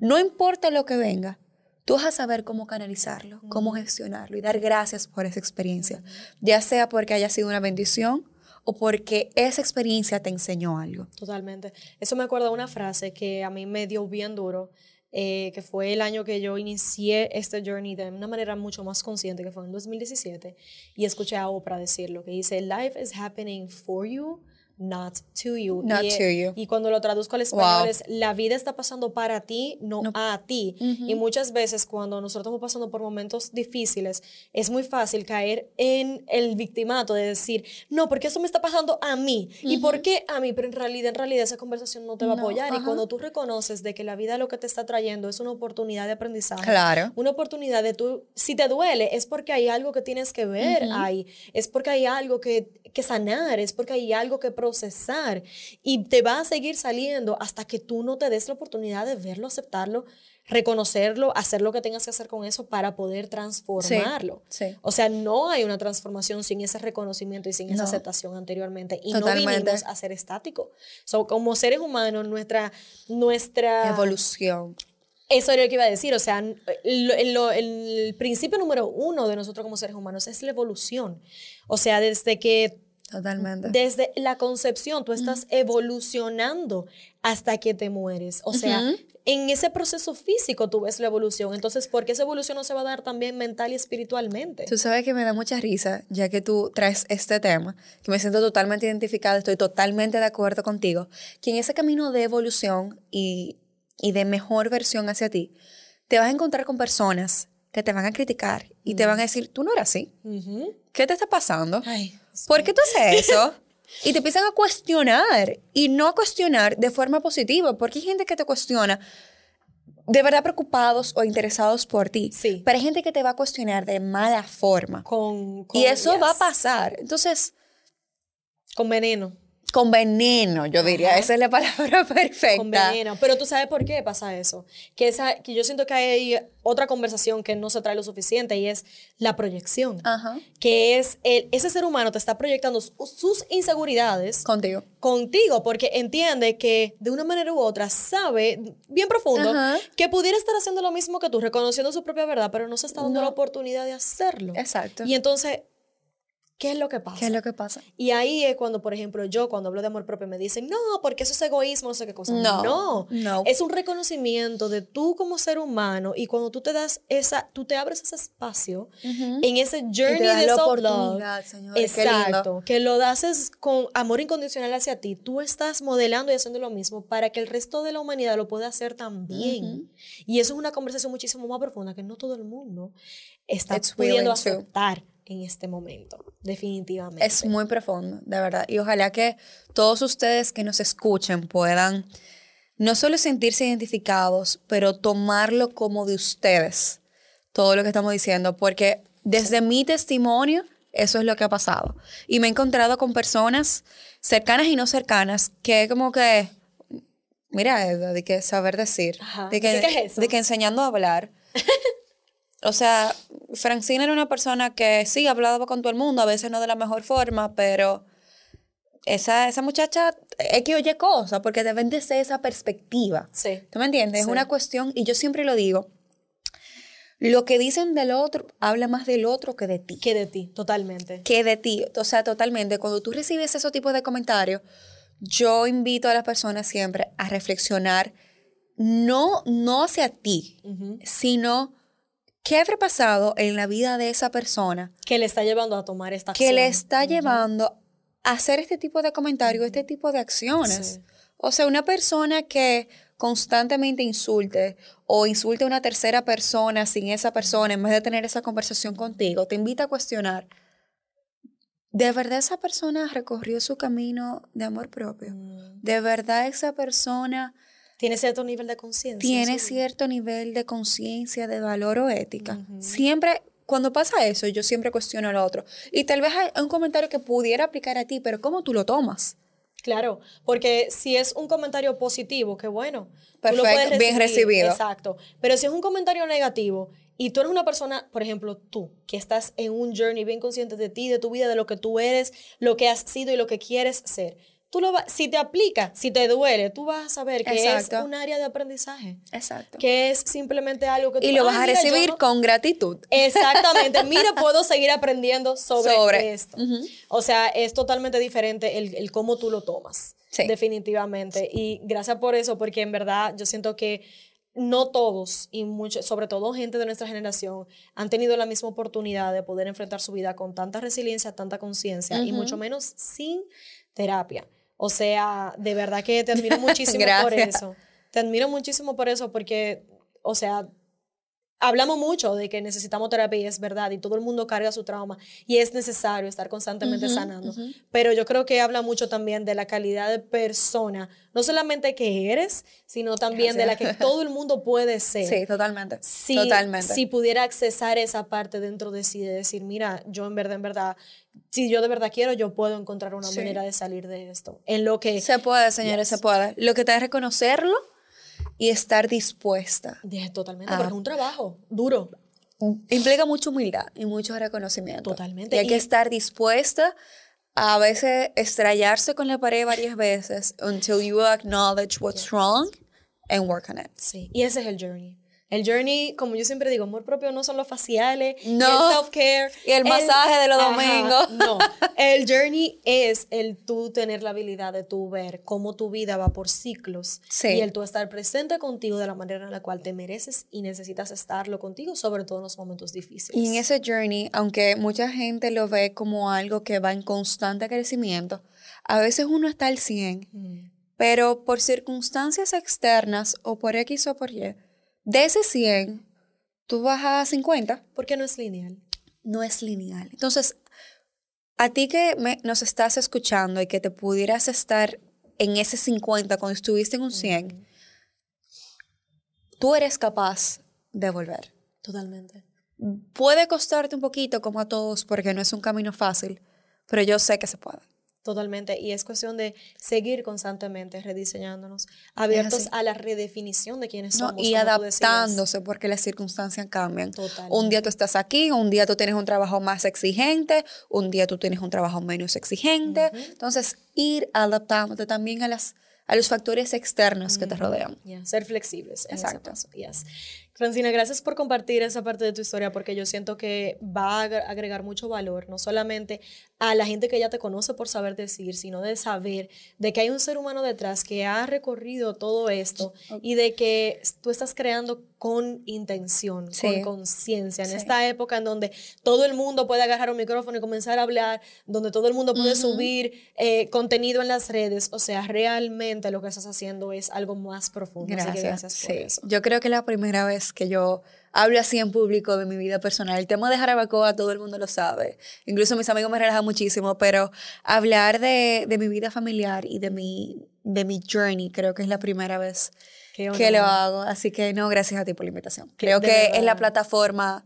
B: no importa lo que venga, tú vas a saber cómo canalizarlo, cómo gestionarlo y dar gracias por esa experiencia, ya sea porque haya sido una bendición o porque esa experiencia te enseñó algo.
A: Totalmente. Eso me acuerda una frase que a mí me dio bien duro, eh, que fue el año que yo inicié este journey de una manera mucho más consciente, que fue en 2017, y escuché a Oprah decirlo, que dice, Life is happening for you, not to you.
B: Not
A: y,
B: to you.
A: Y cuando lo traduzco al español
B: Wow.
A: es, la vida está pasando para ti, no,
B: No.
A: a ti. Y muchas veces cuando nosotros estamos pasando por momentos difíciles, es muy fácil caer en el victimato de decir, no, porque eso me está pasando a mí. ¿Y por qué a mí? Pero en realidad, en realidad esa conversación no te va a
B: No,
A: apoyar. Y cuando tú reconoces de que la vida lo que te está trayendo es una oportunidad de aprendizaje,
B: Claro.
A: una oportunidad de tú, si te duele, es porque hay algo que tienes que ver ahí, es porque hay algo que, que sanar, es porque hay algo que procesar y te va a seguir saliendo hasta que tú no te des la oportunidad de verlo, aceptarlo, reconocerlo, hacer lo que tengas que hacer con eso para poder transformarlo.
B: Sí.
A: O sea, no hay una transformación sin ese reconocimiento y sin esa
B: No.
A: aceptación anteriormente. Y
B: Totalmente.
A: no vinimos a ser estáticos. So, como seres humanos, nuestra, nuestra
B: Evolución.
A: eso era lo que iba a decir, o sea, lo- lo- el principio número uno de nosotros como seres humanos es la evolución. O sea, desde que,
B: Totalmente.
A: desde la concepción, tú estás evolucionando hasta que te mueres. O sea, en ese proceso físico tú ves la evolución. Entonces, ¿por qué esa evolución no se va a dar también mental y espiritualmente?
B: Tú sabes que me da mucha risa, ya que tú traes este tema, que me siento totalmente identificada, estoy totalmente de acuerdo contigo, que en ese camino de evolución y, y de mejor versión hacia ti, te vas a encontrar con personas que te van a criticar y te van a decir, tú no eras así,
A: Ujú.
B: ¿qué te está pasando?
A: Ay,
B: ¿Por qué tú haces eso? Y te empiezan a cuestionar y no a cuestionar de forma positiva, porque hay gente que te cuestiona de verdad preocupados o interesados por ti,
A: Sí.
B: pero hay gente que te va a cuestionar de mala forma.
A: con, con-
B: Y eso va a
A: yes,
B: pasar. Entonces,
A: Con veneno.
B: Con veneno, yo diría. Esa es la palabra perfecta.
A: Con veneno. Pero tú sabes por qué pasa eso. Que, esa, que yo siento que hay otra conversación que no se trae lo suficiente y es la proyección.
B: Ajá.
A: Que es el, ese ser humano te está proyectando su- sus inseguridades
B: Contigo.
A: contigo porque entiende que de una manera u otra sabe bien profundo
B: Ajá.
A: que pudiera estar haciendo lo mismo que tú, reconociendo su propia verdad, pero no se está dando
B: No.
A: la oportunidad de hacerlo.
B: Exacto.
A: Y entonces, ¿qué es lo que pasa?
B: ¿Qué es lo que pasa?
A: Y ahí es cuando, por ejemplo, yo cuando hablo de amor propio me dicen, no, porque eso es egoísmo, no sé qué cosa.
B: No,
A: no,
B: no.
A: Es un reconocimiento de tú como ser humano y cuando tú te das esa, tú te abres ese espacio en ese journey
B: das
A: de
B: la oportunidad, señores, qué lindo.
A: Exacto. Que lo haces con amor incondicional hacia ti. Tú estás modelando y haciendo lo mismo para que el resto de la humanidad lo pueda hacer también. Y eso es una conversación muchísimo más profunda que no todo el mundo está
B: It's
A: pudiendo
B: to.
A: En este momento. Definitivamente.
B: Es muy profundo, de verdad. Y ojalá que todos ustedes que nos escuchen puedan no solo sentirse identificados, pero tomarlo como de ustedes, todo lo que estamos diciendo, porque desde mi testimonio, eso es lo que ha pasado. Y me he encontrado con personas cercanas y no cercanas que como que, mira, Edda, de que saber decir,
A: Ajá.
B: de, que,
A: ¿Qué es eso?
B: de que enseñando a hablar. O sea, Francina era una persona que sí hablaba con todo el mundo, a veces no de la mejor forma, pero esa, esa muchacha es que oye cosas, porque deben de ser esa perspectiva.
A: Sí.
B: ¿Tú me entiendes? Es
A: Sí.
B: una cuestión, y yo siempre lo digo, lo que dicen del otro habla más del otro que de ti.
A: Que de ti, totalmente.
B: Que de ti. O sea, totalmente. Cuando tú recibes esos tipos de comentarios, yo invito a las personas siempre a reflexionar, no, no hacia ti,
A: Ujú.
B: sino qué habrá pasado en la vida de esa persona
A: Que le está llevando a tomar esta
B: que
A: acción.
B: le está llevando a hacer este tipo de comentarios, este tipo de acciones.
A: Sí.
B: O sea, una persona que constantemente insulte o insulte a una tercera persona sin esa persona, en vez de tener esa conversación contigo, te invita a cuestionar, ¿de verdad esa persona recorrió su camino de amor propio?
A: Mm.
B: ¿De verdad esa persona
A: Tiene cierto nivel de conciencia.
B: tiene cierto nivel de conciencia, de valor o ética. Siempre, cuando pasa eso, yo siempre cuestiono al otro. Y tal vez hay un comentario que pudiera aplicar a ti, pero ¿cómo tú lo tomas?
A: Claro, porque si es un comentario positivo, qué bueno. tú
B: Perfecto,
A: lo puedes
B: bien
A: recibir,
B: recibido.
A: Exacto. Pero si es un comentario negativo y tú eres una persona, por ejemplo, tú, que estás en un journey bien consciente de ti, de tu vida, de lo que tú eres, lo que has sido y lo que quieres ser, tú lo va- si te aplica, si te duele, tú vas a saber que
B: Exacto.
A: es un área de aprendizaje,
B: Exacto.
A: que es simplemente algo que tú
B: Y lo
A: "Ay,
B: vas a recibir
A: no-
B: con gratitud.
A: Exactamente. Mira, puedo seguir aprendiendo sobre,
B: Sobre.
A: esto. O sea, es totalmente diferente el, el cómo tú lo tomas.
B: Sí.
A: Definitivamente. Y gracias por eso, porque en verdad yo siento que no todos, y mucho, sobre todo gente de nuestra generación, han tenido la misma oportunidad de poder enfrentar su vida con tanta resiliencia, tanta conciencia, y mucho menos sin terapia. O sea, de verdad que te admiro muchísimo por eso. Te admiro muchísimo por eso, porque, o sea, hablamos mucho de que necesitamos terapia y es verdad, y todo el mundo carga su trauma y es necesario estar constantemente sanando. Pero yo creo que habla mucho también de la calidad de persona, no solamente que eres, sino también de la que todo el mundo puede ser.
B: Sí, totalmente.
A: Si,
B: Totalmente.
A: si pudiera accesar esa parte dentro de sí, de decir, mira, yo en verdad, en verdad, si yo de verdad quiero, yo puedo encontrar una
B: Sí.
A: manera de salir de esto. En lo que...
B: Se puede, señores, se puede. Lo que te es reconocerlo y estar dispuesta.
A: totalmente,
B: Ah.
A: porque es un trabajo duro.
B: Implica mucha humildad y mucho reconocimiento.
A: Totalmente.
B: Y hay que
A: Y-
B: estar dispuesta a veces estrellarse con la pared varias veces until you acknowledge what's wrong and work on it.
A: Sí, y ese es el journey. El journey, como yo siempre digo, amor propio no son los faciales,
B: No.
A: el self-care.
B: Y el masaje de los domingos.
A: No, el journey es el tú tener la habilidad de tú ver cómo tu vida va por ciclos.
B: Sí.
A: Y el tú estar presente contigo de la manera en la cual te mereces y necesitas estarlo contigo, sobre todo en los momentos difíciles.
B: Y en ese journey, aunque mucha gente lo ve como algo que va en constante crecimiento, a veces uno está al 100,
A: Mm.
B: pero por circunstancias externas o por X o por Y, de ese 100, tú vas a 50.
A: Porque no es lineal.
B: no es lineal. Entonces, a ti que me- nos estás escuchando y que te pudieras estar en ese 50 cuando estuviste en un 100, tú eres capaz de volver.
A: Totalmente.
B: Puede costarte un poquito como a todos porque no es un camino fácil, pero yo sé que se puede.
A: Totalmente. Y es cuestión de seguir constantemente rediseñándonos, abiertos a la redefinición de quiénes somos.
B: y adaptándose porque las circunstancias cambian. Un día tú estás aquí, un día tú tienes un trabajo más exigente, un día tú tienes un trabajo menos exigente. Entonces, ir adaptándote también a las a los factores externos que te rodean.
A: Ser flexibles. Exacto. Francina, gracias por compartir esa parte de tu historia porque yo siento que va a agregar mucho valor, no solamente a la gente que ya te conoce por saber decir, sino de saber de que hay un ser humano detrás que ha recorrido todo esto y de que tú estás creando con intención, con conciencia, en esta época en donde todo el mundo puede agarrar un micrófono y comenzar a hablar, donde todo el mundo puede subir eh, contenido en las redes, o sea, realmente lo que estás haciendo es algo más profundo.
B: Gracias, Así que gracias. por Yo creo que la primera vez que yo hablo así en público de mi vida personal. El tema de Jarabacoa todo el mundo lo sabe. Incluso mis amigos me relajan muchísimo, pero hablar de, de mi vida familiar y de mi, de mi journey creo que es la primera vez que lo hago. Así que no, gracias a ti por la invitación. Creo que es la plataforma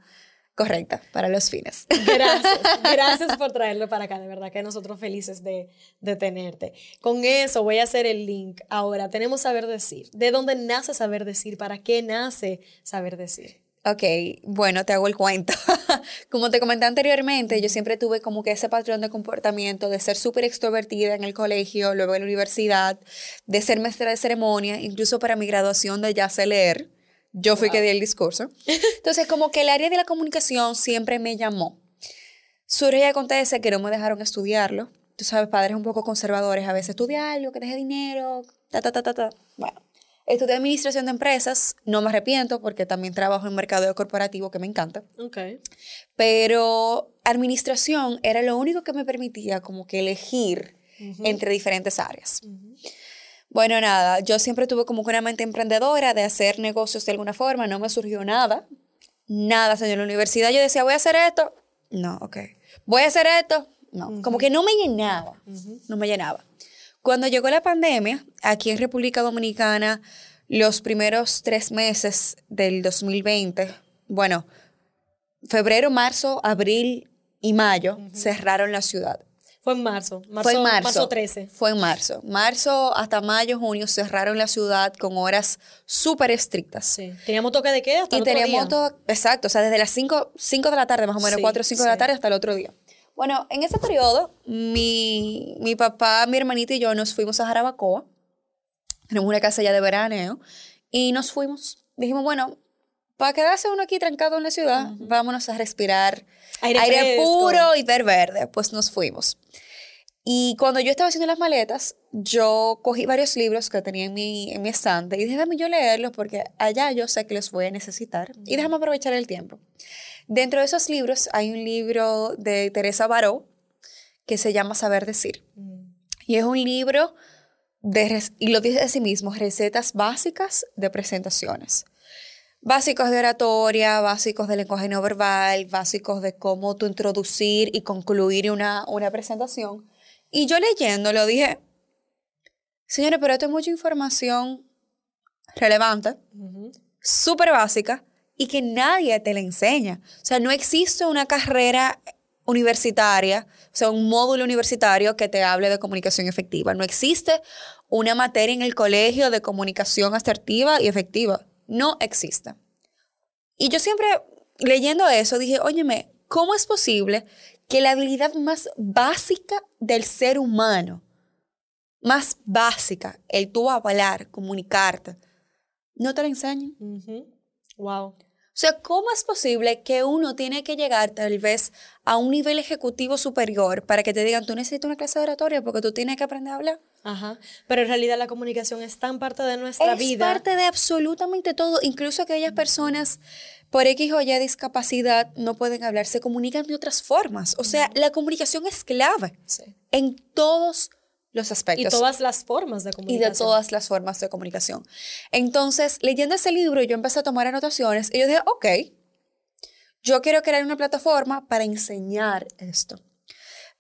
B: correcta para los fines.
A: Gracias, gracias por traerlo para acá, de verdad que nosotros felices de, de, tenerte. Con eso voy a hacer el link. Ahora, tenemos saber decir. ¿De dónde nace saber decir? ¿Para qué nace saber decir?
B: Ok, bueno, te hago el cuento. como te comenté anteriormente, yo siempre tuve como que ese patrón de comportamiento de ser súper extrovertida en el colegio, luego en la universidad, de ser maestra de ceremonia, incluso para mi graduación de ya sé leer. Yo fui que di el discurso. Entonces, como que el área de la comunicación siempre me llamó. Surge y acontece que no me dejaron estudiarlo. Tú sabes, padres un poco conservadores, a veces estudiarlo, que deje dinero, ta, ta, ta, ta, ta. Bueno, Estudié administración de empresas, no me arrepiento porque también trabajo en mercado corporativo que me encanta.
A: Okay.
B: Pero administración era lo único que me permitía como que elegir entre diferentes áreas. Bueno, nada, yo siempre tuve como una mente emprendedora de hacer negocios de alguna forma, no me surgió nada. Nada, señor. En la universidad yo decía, voy a hacer esto. No, ok. Voy a hacer esto. No, como que no me llenaba. No me llenaba. Cuando llegó la pandemia, aquí en República Dominicana, los primeros tres meses del 2020, bueno, febrero, marzo, abril y mayo, cerraron la ciudad.
A: Fue en marzo, marzo,
B: Fue en marzo,
A: 13.
B: Fue en marzo. Marzo hasta mayo, junio cerraron la ciudad con horas súper estrictas.
A: Sí. Teníamos toque de qué hasta
B: y teníamos todo, exacto, o sea, desde las 5 de la tarde, más o menos, 4 o 5 de la tarde hasta el otro día. Bueno, en ese periodo, mi, mi papá, mi hermanita y yo nos fuimos a Jarabacoa. Tenemos una casa ya de veraneo. Y nos fuimos. Dijimos, bueno, para quedarse uno aquí trancado en la ciudad, vámonos a respirar aire, puro y ver verde. Pues nos fuimos. Y cuando yo estaba haciendo las maletas, yo cogí varios libros que tenía en mi, en mi estante y dije, déjame yo leerlos porque allá yo sé que los voy a necesitar y déjame aprovechar el tiempo. Dentro de esos libros hay un libro de Teresa Baró que se llama Saber Decir. Mm. Y es un libro, de, y lo dice de sí mismo, recetas básicas de presentaciones. Básicos de oratoria, básicos de lenguaje no verbal, básicos de cómo tú introducir y concluir una, una presentación. Y yo leyéndolo dije, señores, pero esto es mucha información relevante, súper básica, y que nadie te la enseña. O sea, no existe una carrera universitaria, o sea, un módulo universitario que te hable de comunicación efectiva. No existe una materia en el colegio de comunicación asertiva y efectiva. No existe. Y yo siempre leyendo eso dije, óyeme, ¿cómo es posible que la habilidad más básica del ser humano, más básica, el tú hablar, comunicarte, no te la enseñen?
A: Wow.
B: O sea, ¿cómo es posible que uno tiene que llegar tal vez a un nivel ejecutivo superior para que te digan, tú necesitas una clase de oratoria porque tú tienes que aprender a hablar?
A: Ajá. Pero en realidad la comunicación es tan parte de nuestra vida.
B: Es parte de absolutamente todo. Incluso aquellas personas por X o Y discapacidad no pueden hablar, se comunican de otras formas. O sea, la comunicación es clave en todos los aspectos.
A: Y todas las formas de comunicación.
B: Y de todas las formas de comunicación. Entonces, leyendo ese libro, yo empecé a tomar anotaciones y yo dije, ok, yo quiero crear una plataforma para enseñar esto.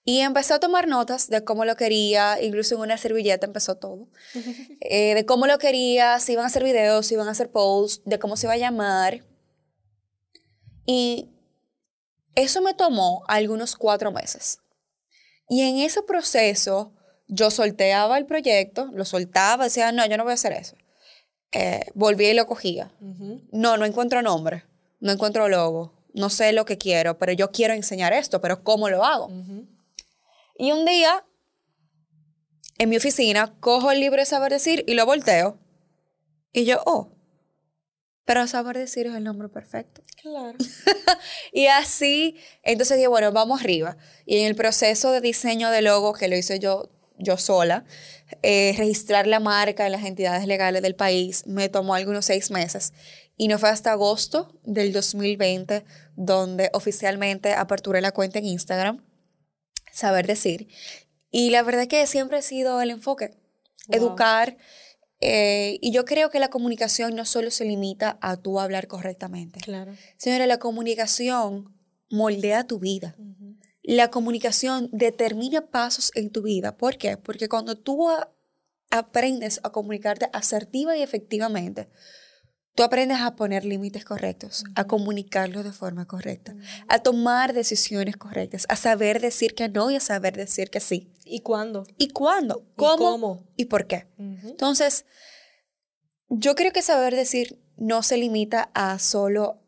B: Y empecé a tomar notas de cómo lo quería, incluso en una servilleta empezó todo, eh, de cómo lo quería, si iban a hacer videos, si iban a hacer posts, de cómo se iba a llamar. Y eso me tomó algunos cuatro meses Y en ese proceso, yo solteaba el proyecto, lo soltaba, decía, no, yo no voy a hacer eso. Eh, volvía y lo cogía. No, no encuentro nombre, no encuentro logo, no sé lo que quiero, pero yo quiero enseñar esto, pero ¿cómo lo hago? Y un día, en mi oficina, cojo el libro de saber decir y lo volteo. Y yo, oh, pero saber decir es el nombre perfecto.
A: Claro.
B: y así, entonces dije, bueno, vamos arriba. Y en el proceso de diseño de logo, que lo hice yo, yo sola, eh, registrar la marca en las entidades legales del país me tomó algunos seis meses. Y no fue hasta agosto del 2020 donde oficialmente aperturé la cuenta en Instagram, saber decir. Y la verdad que siempre ha sido el enfoque, educar. Eh, y yo creo que la comunicación no solo se limita a tú hablar correctamente.
A: Claro.
B: Señora, la comunicación moldea tu vida. La comunicación determina pasos en tu vida. ¿Por qué? Porque cuando tú aprendes a comunicarte asertiva y efectivamente, tú aprendes a poner límites correctos, a comunicarlo de forma correcta, a tomar decisiones correctas, a saber decir que no y a saber decir que sí.
A: ¿Y cuándo?
B: ¿Y cuándo? ¿Cómo? ¿Y, por qué? Entonces, yo creo que saber decir no se limita a solo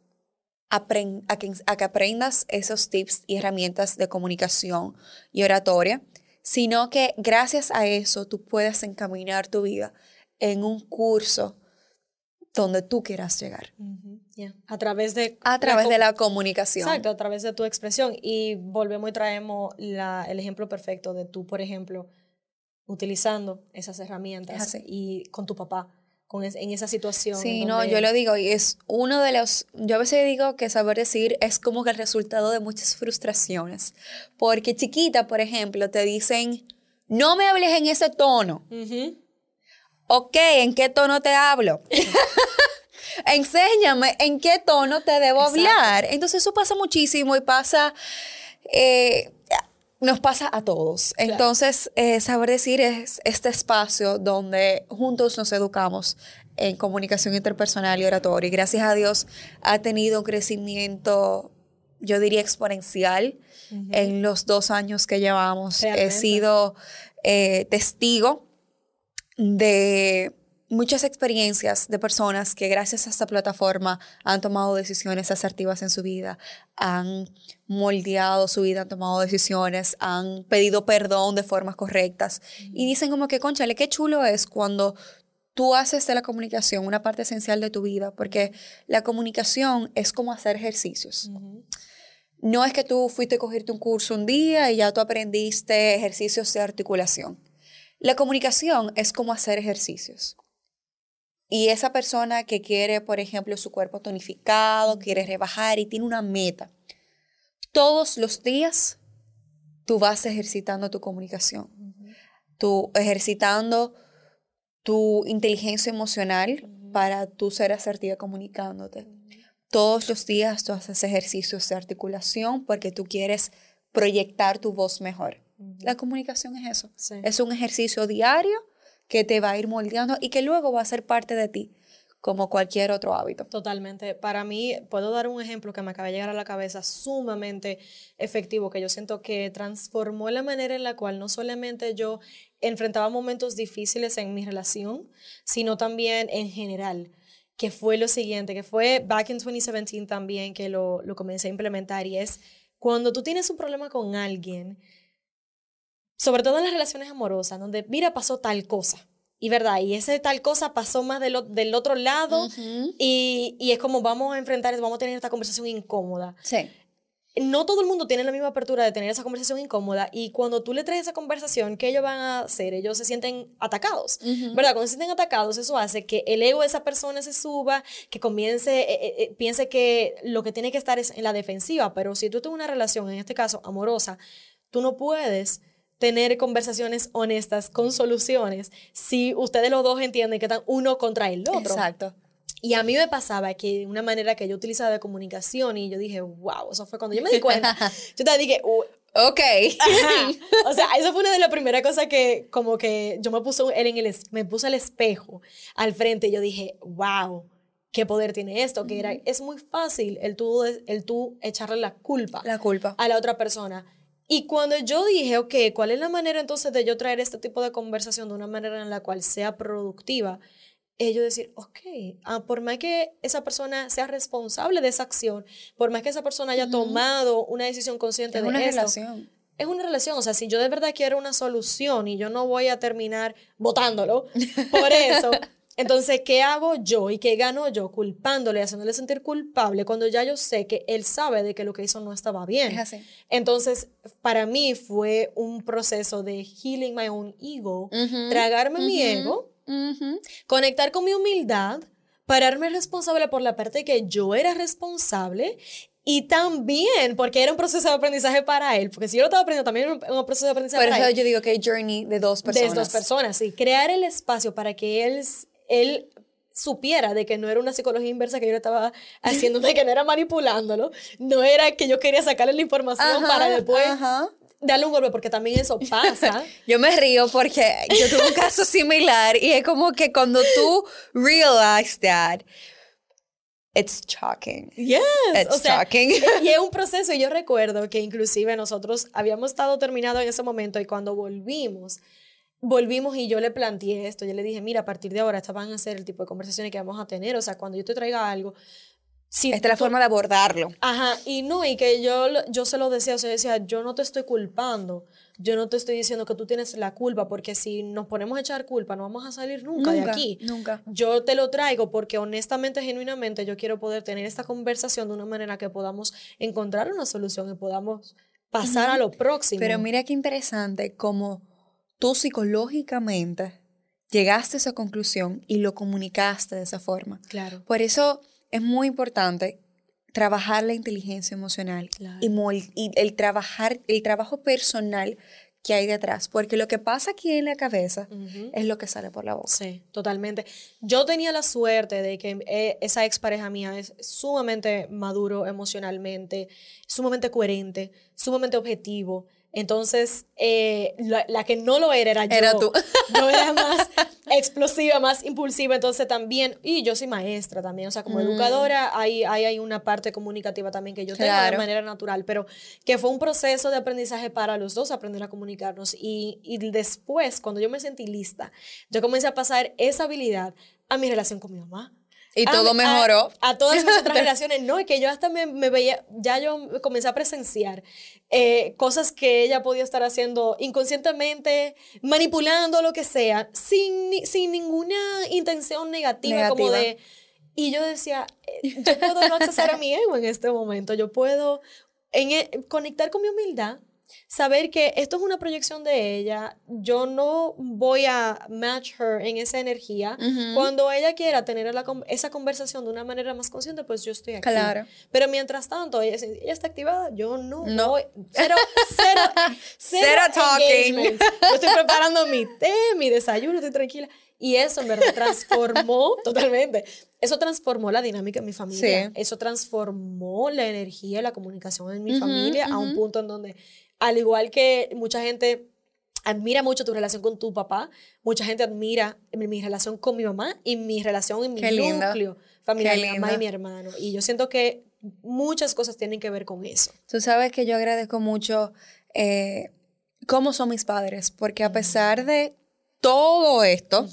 B: a, que, a que aprendas esos tips y herramientas de comunicación y oratoria, sino que gracias a eso tú puedes encaminar tu vida en un curso donde tú quieras llegar.
A: A través de...
B: A través de la comunicación.
A: Exacto, a través de tu expresión. Y volvemos y traemos la, el ejemplo perfecto de tú, por ejemplo, utilizando esas herramientas y con tu papá en esa situación.
B: Sí, no, yo lo digo y es uno de los, yo a veces digo que saber decir es como que el resultado de muchas frustraciones, porque chiquita, por ejemplo, te dicen, no me hables en ese tono. Ok, ¿en qué tono te hablo? Enséñame en qué tono te debo hablar. Entonces eso pasa muchísimo y pasa... Eh, nos pasa a todos. Entonces, eh, saber decir es este espacio donde juntos nos educamos en comunicación interpersonal y oratoria. Y gracias a Dios ha tenido un crecimiento, yo diría, exponencial en los dos años que llevamos. He sido eh, testigo de muchas experiencias de personas que gracias a esta plataforma han tomado decisiones asertivas en su vida, han moldeado su vida, han tomado decisiones, han pedido perdón de formas correctas y dicen como que, conchale, qué chulo es cuando tú haces de la comunicación una parte esencial de tu vida, porque la comunicación es como hacer ejercicios. No es que tú fuiste a cogerte un curso un día y ya tú aprendiste ejercicios de articulación. La comunicación es como hacer ejercicios. Y esa persona que quiere, por ejemplo, su cuerpo tonificado, quiere rebajar y tiene una meta, todos los días tú vas ejercitando tu comunicación, tú ejercitando tu inteligencia emocional para tú ser asertiva comunicándote. Todos los días tú haces ejercicios de articulación porque tú quieres proyectar tu voz mejor. La comunicación es eso. Es un ejercicio diario que te va a ir moldeando y que luego va a ser parte de ti como cualquier otro hábito.
A: Totalmente. Para mí, puedo dar un ejemplo que me acaba de llegar a la cabeza sumamente efectivo, que yo siento que transformó la manera en la cual no solamente yo enfrentaba momentos difíciles en mi relación, sino también en general, que fue lo siguiente, que fue back in 2017 también que lo, lo comencé a implementar y es cuando tú tienes un problema con alguien, sobre todo en las relaciones amorosas, donde, mira, pasó tal cosa. Y verdad, y ese tal cosa pasó más del, del otro lado y, y, es como vamos a enfrentar, vamos a tener esta conversación incómoda.
B: Sí.
A: No todo el mundo tiene la misma apertura de tener esa conversación incómoda y cuando tú le traes esa conversación, ¿qué ellos van a hacer? Ellos se sienten atacados, ¿verdad? Cuando se sienten atacados, eso hace que el ego de esa persona se suba, que comience, eh, eh, eh, piense que lo que tiene que estar es en la defensiva, pero si tú tienes una relación, en este caso amorosa, tú no puedes tener conversaciones honestas con soluciones si ustedes los dos entienden que están uno contra el otro.
B: Exacto.
A: Y a mí me pasaba que una manera que yo utilizaba de comunicación y yo dije, wow, eso fue cuando yo me di cuenta. yo te dije,
B: ok.
A: O sea, eso fue una de las primeras cosas que como que yo me puse, en el, me puse el espejo al frente y yo dije, wow, qué poder tiene esto, que era, es muy fácil el tú, el tú echarle la culpa.
B: La culpa.
A: A la otra persona Y cuando yo dije, ok, ¿cuál es la manera entonces de yo traer este tipo de conversación de una manera en la cual sea productiva? Ellos decir, ok, ah, por más que esa persona sea responsable de esa acción, por más que esa persona haya tomado una decisión consciente
B: Es
A: de
B: una
A: esto,
B: relación.
A: es una relación. O sea, si yo de verdad quiero una solución y yo no voy a terminar votándolo por eso, entonces, ¿qué hago yo y qué gano yo culpándole, haciéndole sentir culpable cuando ya yo sé que él sabe de que lo que hizo no estaba bien?
B: Es así.
A: Entonces, para mí fue un proceso de healing my own ego,
B: Ujú,
A: tragarme mi ego, conectar con mi humildad, pararme responsable por la parte que yo era responsable y también porque era un proceso de aprendizaje para él, porque si yo lo estaba aprendiendo también era un, un proceso de aprendizaje
B: Por
A: para
B: eso
A: él.
B: yo digo que hay journey de dos
A: De
B: personas.
A: dos personas, sí. Crear el espacio para que él, él supiera de que no era una psicología inversa que yo le estaba haciendo, de que no era manipulándolo, no era que yo quería sacarle la información
B: Ajá,
A: para después
B: ajá.
A: darle un golpe, porque también eso pasa.
B: Yo me río porque yo tuve un caso similar y es como que cuando tú realize that, it's shocking.
A: Yes,
B: It's
A: o sea,
B: shocking.
A: y es un proceso, y yo recuerdo que inclusive nosotros habíamos estado terminado en ese momento y cuando volvimos, volvimos y yo le planteé esto, yo le dije, mira, a partir de ahora estas van a ser el tipo de conversaciones que vamos a tener, o sea, cuando yo te traiga algo, si
B: Esta es la forma de abordarlo.
A: Ajá, y no, y que yo, yo se lo decía, o sea, decía, yo no te estoy culpando, yo no te estoy diciendo que tú tienes la culpa, porque si nos ponemos a echar culpa, no vamos a salir nunca, de aquí.
B: nunca.
A: Yo te lo traigo porque honestamente, genuinamente, yo quiero poder tener esta conversación de una manera que podamos encontrar una solución y podamos pasar a lo próximo.
B: Pero mira qué interesante como tú psicológicamente llegaste a esa conclusión y lo comunicaste de esa forma.
A: Claro.
B: Por eso es muy importante trabajar la inteligencia emocional
A: Claro.
B: y, el trabajar el trabajo personal que hay detrás, porque lo que pasa aquí en la cabeza es lo que sale por la boca.
A: Sí, totalmente. Yo tenía la suerte de que eh, esa expareja mía es sumamente maduro emocionalmente, sumamente coherente, sumamente objetivo. Entonces, eh, la, la que no lo era era yo.
B: Era tú.
A: Yo era más explosiva, más impulsiva. Entonces también, y yo soy maestra también, o sea, como
B: Mm.
A: educadora, hay, hay, hay una parte comunicativa también que yo tengo de
B: Claro.
A: manera natural, pero que fue un proceso de aprendizaje para los dos, aprender a comunicarnos. Y, y después, cuando yo me sentí lista, yo comencé a pasar esa habilidad a mi relación con mi mamá.
B: Y
A: a
B: todo
A: mi- a-
B: mejoró.
A: A, todas mis otras relaciones, no, y que yo hasta me, me veía, ya yo comencé a presenciar eh, cosas que ella podía estar haciendo inconscientemente, manipulando lo que sea, sin, sin ninguna intención negativa, como
B: Negativa.
A: de... Y yo decía, eh, yo puedo no accesar a mi ego en este momento, yo puedo en e- conectar con mi humildad, saber que esto es una proyección de ella, yo no voy a match her en esa energía.
B: Ujú.
A: Cuando ella quiera tener la esa conversación de una manera más consciente, pues yo estoy aquí.
B: Claro.
A: Pero mientras tanto, ella, ella está activada, yo no.
B: No.
A: voy- cero, cero, cero,
B: Cero talking.
A: Yo estoy preparando mi té, mi desayuno, estoy tranquila. Y eso en verdad transformó totalmente. Eso transformó la dinámica en mi familia.
B: Sí.
A: Eso transformó la energía y la comunicación en mi
B: Ujú,
A: familia a un punto en donde, al igual que mucha gente admira mucho tu relación con tu papá, mucha gente admira mi, mi relación con mi mamá y mi relación en mi
B: Qué lindo.
A: núcleo familiar,
B: Qué
A: mi mamá y mi hermano. Y yo siento que muchas cosas tienen que ver con eso.
B: Tú sabes que yo agradezco mucho eh, cómo son mis padres, porque a pesar de todo esto,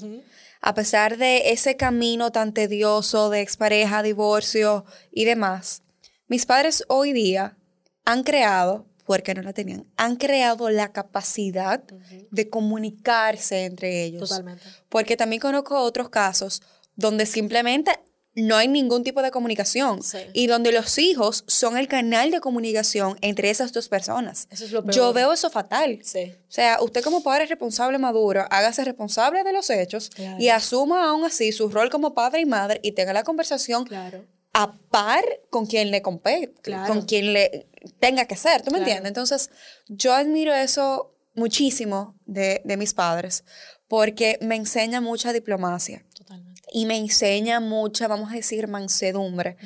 B: a pesar de ese camino tan tedioso de expareja, divorcio y demás, mis padres hoy día han creado, porque no la tenían, han creado la capacidad de comunicarse entre ellos.
A: Totalmente.
B: Porque también conozco otros casos donde simplemente no hay ningún tipo de comunicación
A: Sí.
B: y donde los hijos son el canal de comunicación entre esas dos personas.
A: Eso es lo peor.
B: Yo veo eso fatal.
A: Sí.
B: O sea, usted como padre responsable maduro, hágase responsable de los hechos
A: Claro.
B: y asuma aún así su rol como padre y madre y tenga la conversación
A: Claro.
B: A par con quien le compete,
A: Claro.
B: con quien le tenga que ser, ¿tú me
A: Claro.
B: entiendes? Entonces, yo admiro eso muchísimo de, de mis padres porque me enseña mucha diplomacia
A: Totalmente.
B: y me enseña mucha, vamos a decir, mansedumbre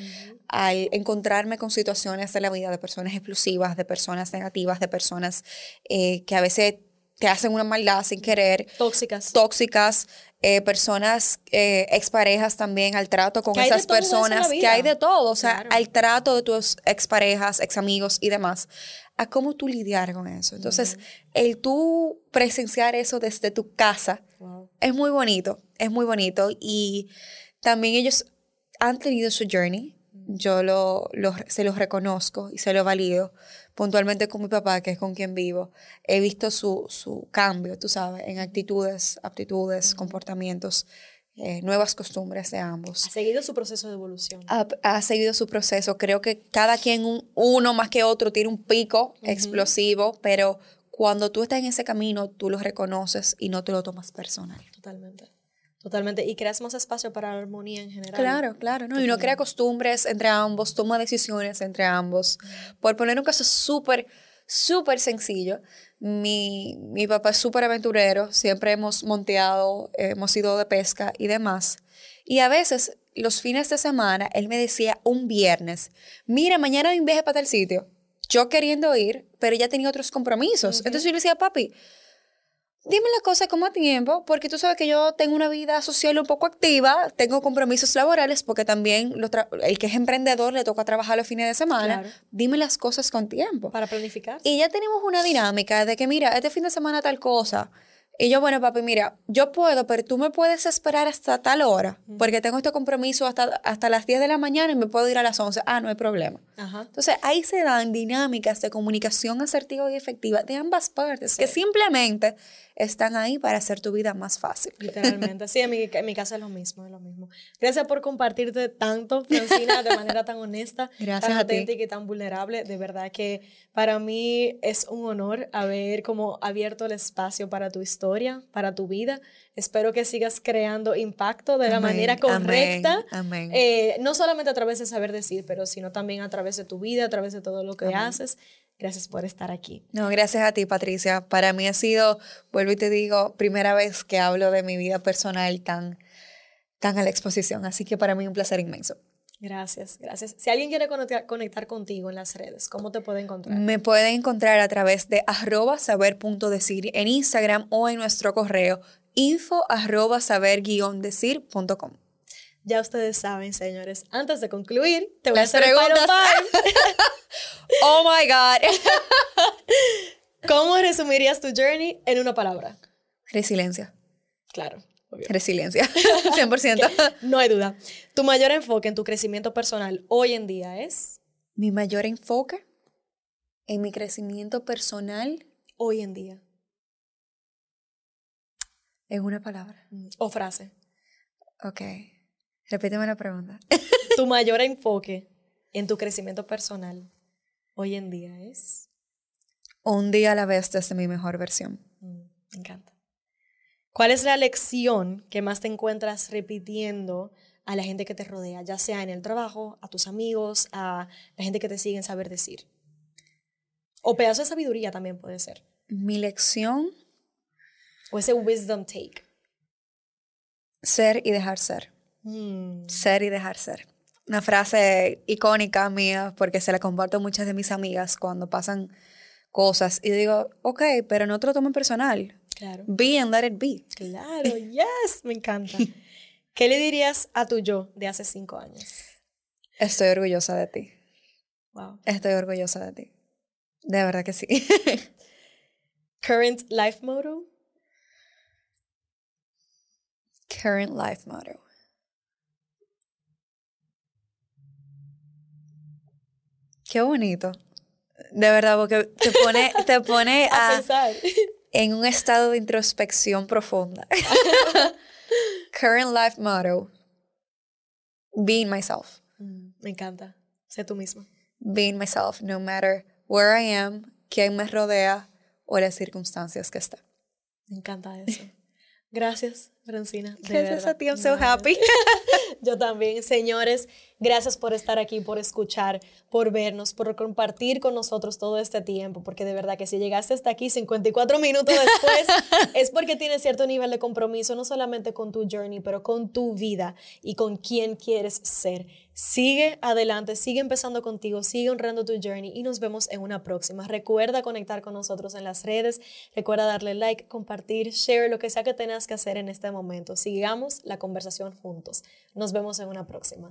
B: al encontrarme con situaciones de la vida de personas explosivas, de personas negativas, de personas eh, que a veces te hacen una maldad sin querer,
A: Tóxicas.
B: tóxicas, eh, personas, eh, exparejas también, al trato con esas personas, que hay de todo, o sea, al trato de tus exparejas, ex amigos y demás, a cómo tú lidiar con eso. Entonces, el tú presenciar eso desde tu casa es muy bonito, es muy bonito. Y también ellos han tenido su journey, yo lo, se los reconozco y se lo valido puntualmente con mi papá, que es con quien vivo, he visto su, su cambio, tú sabes, en actitudes, aptitudes, comportamientos, eh, nuevas costumbres de ambos.
A: Ha seguido su proceso de evolución.
B: Ha, seguido su proceso. Creo que cada quien, uno más que otro, tiene un pico explosivo, pero cuando tú estás en ese camino, tú lo reconoces y no te lo tomas personal.
A: Totalmente. Totalmente. Y creas más espacio para la armonía en general.
B: Claro, claro. ¿no? Y uno crea costumbres entre ambos, toma decisiones entre ambos. Por poner un caso súper, súper sencillo, mi, mi papá es súper aventurero, siempre hemos monteado, hemos ido de pesca y demás. Y a veces, los fines de semana, él me decía un viernes, mira, mañana hay un viaje para tal sitio. Yo queriendo ir, pero ya tenía otros compromisos. Entonces yo le decía, papi, Dime las cosas como a tiempo, porque tú sabes que yo tengo una vida social un poco activa, tengo compromisos laborales, porque también el que es emprendedor le toca trabajar los fines de semana. Dime las cosas con tiempo.
A: Para planificar.
B: Y ya tenemos una dinámica de que, mira, este fin de semana tal cosa, y yo, bueno, papi, mira, yo puedo, pero tú me puedes esperar hasta tal hora, porque tengo este compromiso hasta, hasta las 10 de la mañana y me puedo ir a las 11. Ah, no hay problema. Entonces, ahí se dan dinámicas de comunicación asertiva y efectiva de ambas partes, que simplemente están ahí para hacer tu vida más fácil.
A: Literalmente. Sí, en mi, en mi casa es lo mismo, es lo mismo. Gracias por compartirte tanto, Francina, de manera tan honesta, tan auténtica y tan vulnerable. De verdad que para mí es un honor haber como abierto el espacio para tu historia, para tu vida. Espero que sigas creando impacto de la manera correcta. Amén. Eh, no solamente a través de saber decir, pero sino también a través de tu vida, a través de todo lo que haces. Gracias por estar aquí.
B: No, gracias a ti, Patricia. Para mí ha sido, vuelvo y te digo, primera vez que hablo de mi vida personal tan, tan a la exposición. Así que para mí un placer inmenso.
A: Gracias, gracias. Si alguien quiere conectar, contigo en las redes, ¿cómo te puede encontrar?
B: Me puede encontrar a través de arroba saber.decir en Instagram o en nuestro correo info arroba saber decir.com.
A: Ya ustedes saben, señores. Antes de concluir, te voy a hacer preguntas.
B: oh my God.
A: ¿Cómo resumirías tu journey en una palabra?
B: Resiliencia.
A: Claro.
B: Resiliencia. 100%.
A: no hay duda. ¿Tu mayor enfoque en tu crecimiento personal hoy en día es?
B: Mi mayor enfoque en mi crecimiento personal
A: hoy en día.
B: En una palabra.
A: O frase.
B: Ok. Repíteme la pregunta.
A: tu mayor enfoque en tu crecimiento personal hoy en día es.
B: Un día a la vez desde mi mejor versión.
A: Mm, me encanta. ¿Cuál es la lección que más te encuentras repitiendo a la gente que te rodea, ya sea en el trabajo, a tus amigos, a la gente que te sigue en saber decir? O pedazo de sabiduría también puede ser.
B: Mi lección.
A: O ese wisdom take.
B: Ser y dejar ser. Mm. Ser y dejar ser. Una frase icónica mía porque se la comparto a muchas de mis amigas cuando pasan cosas y digo, ok, pero no te lo tomen personal. Claro. Be and let it be.
A: Claro, yes, me encanta. ¿Qué le dirías a tu yo de hace cinco años?
B: Estoy orgullosa de ti. Wow. Estoy orgullosa de ti. De verdad que sí.
A: Current life motto?
B: Current life motto. Qué bonito. De verdad, porque te pone, te pone a, en un estado de introspección profunda. Current life motto. Being myself.
A: Mm, me encanta. Sé tú mismo.
B: Being myself, no matter where I am, quién me rodea o las circunstancias que esté.
A: Me encanta eso. Gracias, Francina.
B: Gracias a ti, I'm so happy.
A: Yo también, señores. Gracias por estar aquí, por escuchar, por vernos, por compartir con nosotros todo este tiempo, porque de verdad que si llegaste hasta aquí 54 minutos después, es porque tienes cierto nivel de compromiso, no solamente con tu journey, pero con tu vida y con quién quieres ser. Sigue adelante, sigue empezando contigo, sigue honrando tu journey y nos vemos en una próxima. Recuerda conectar con nosotros en las redes, recuerda darle like, compartir, share, lo que sea que tengas que hacer en este momento. Sigamos la conversación juntos. Nos vemos en una próxima.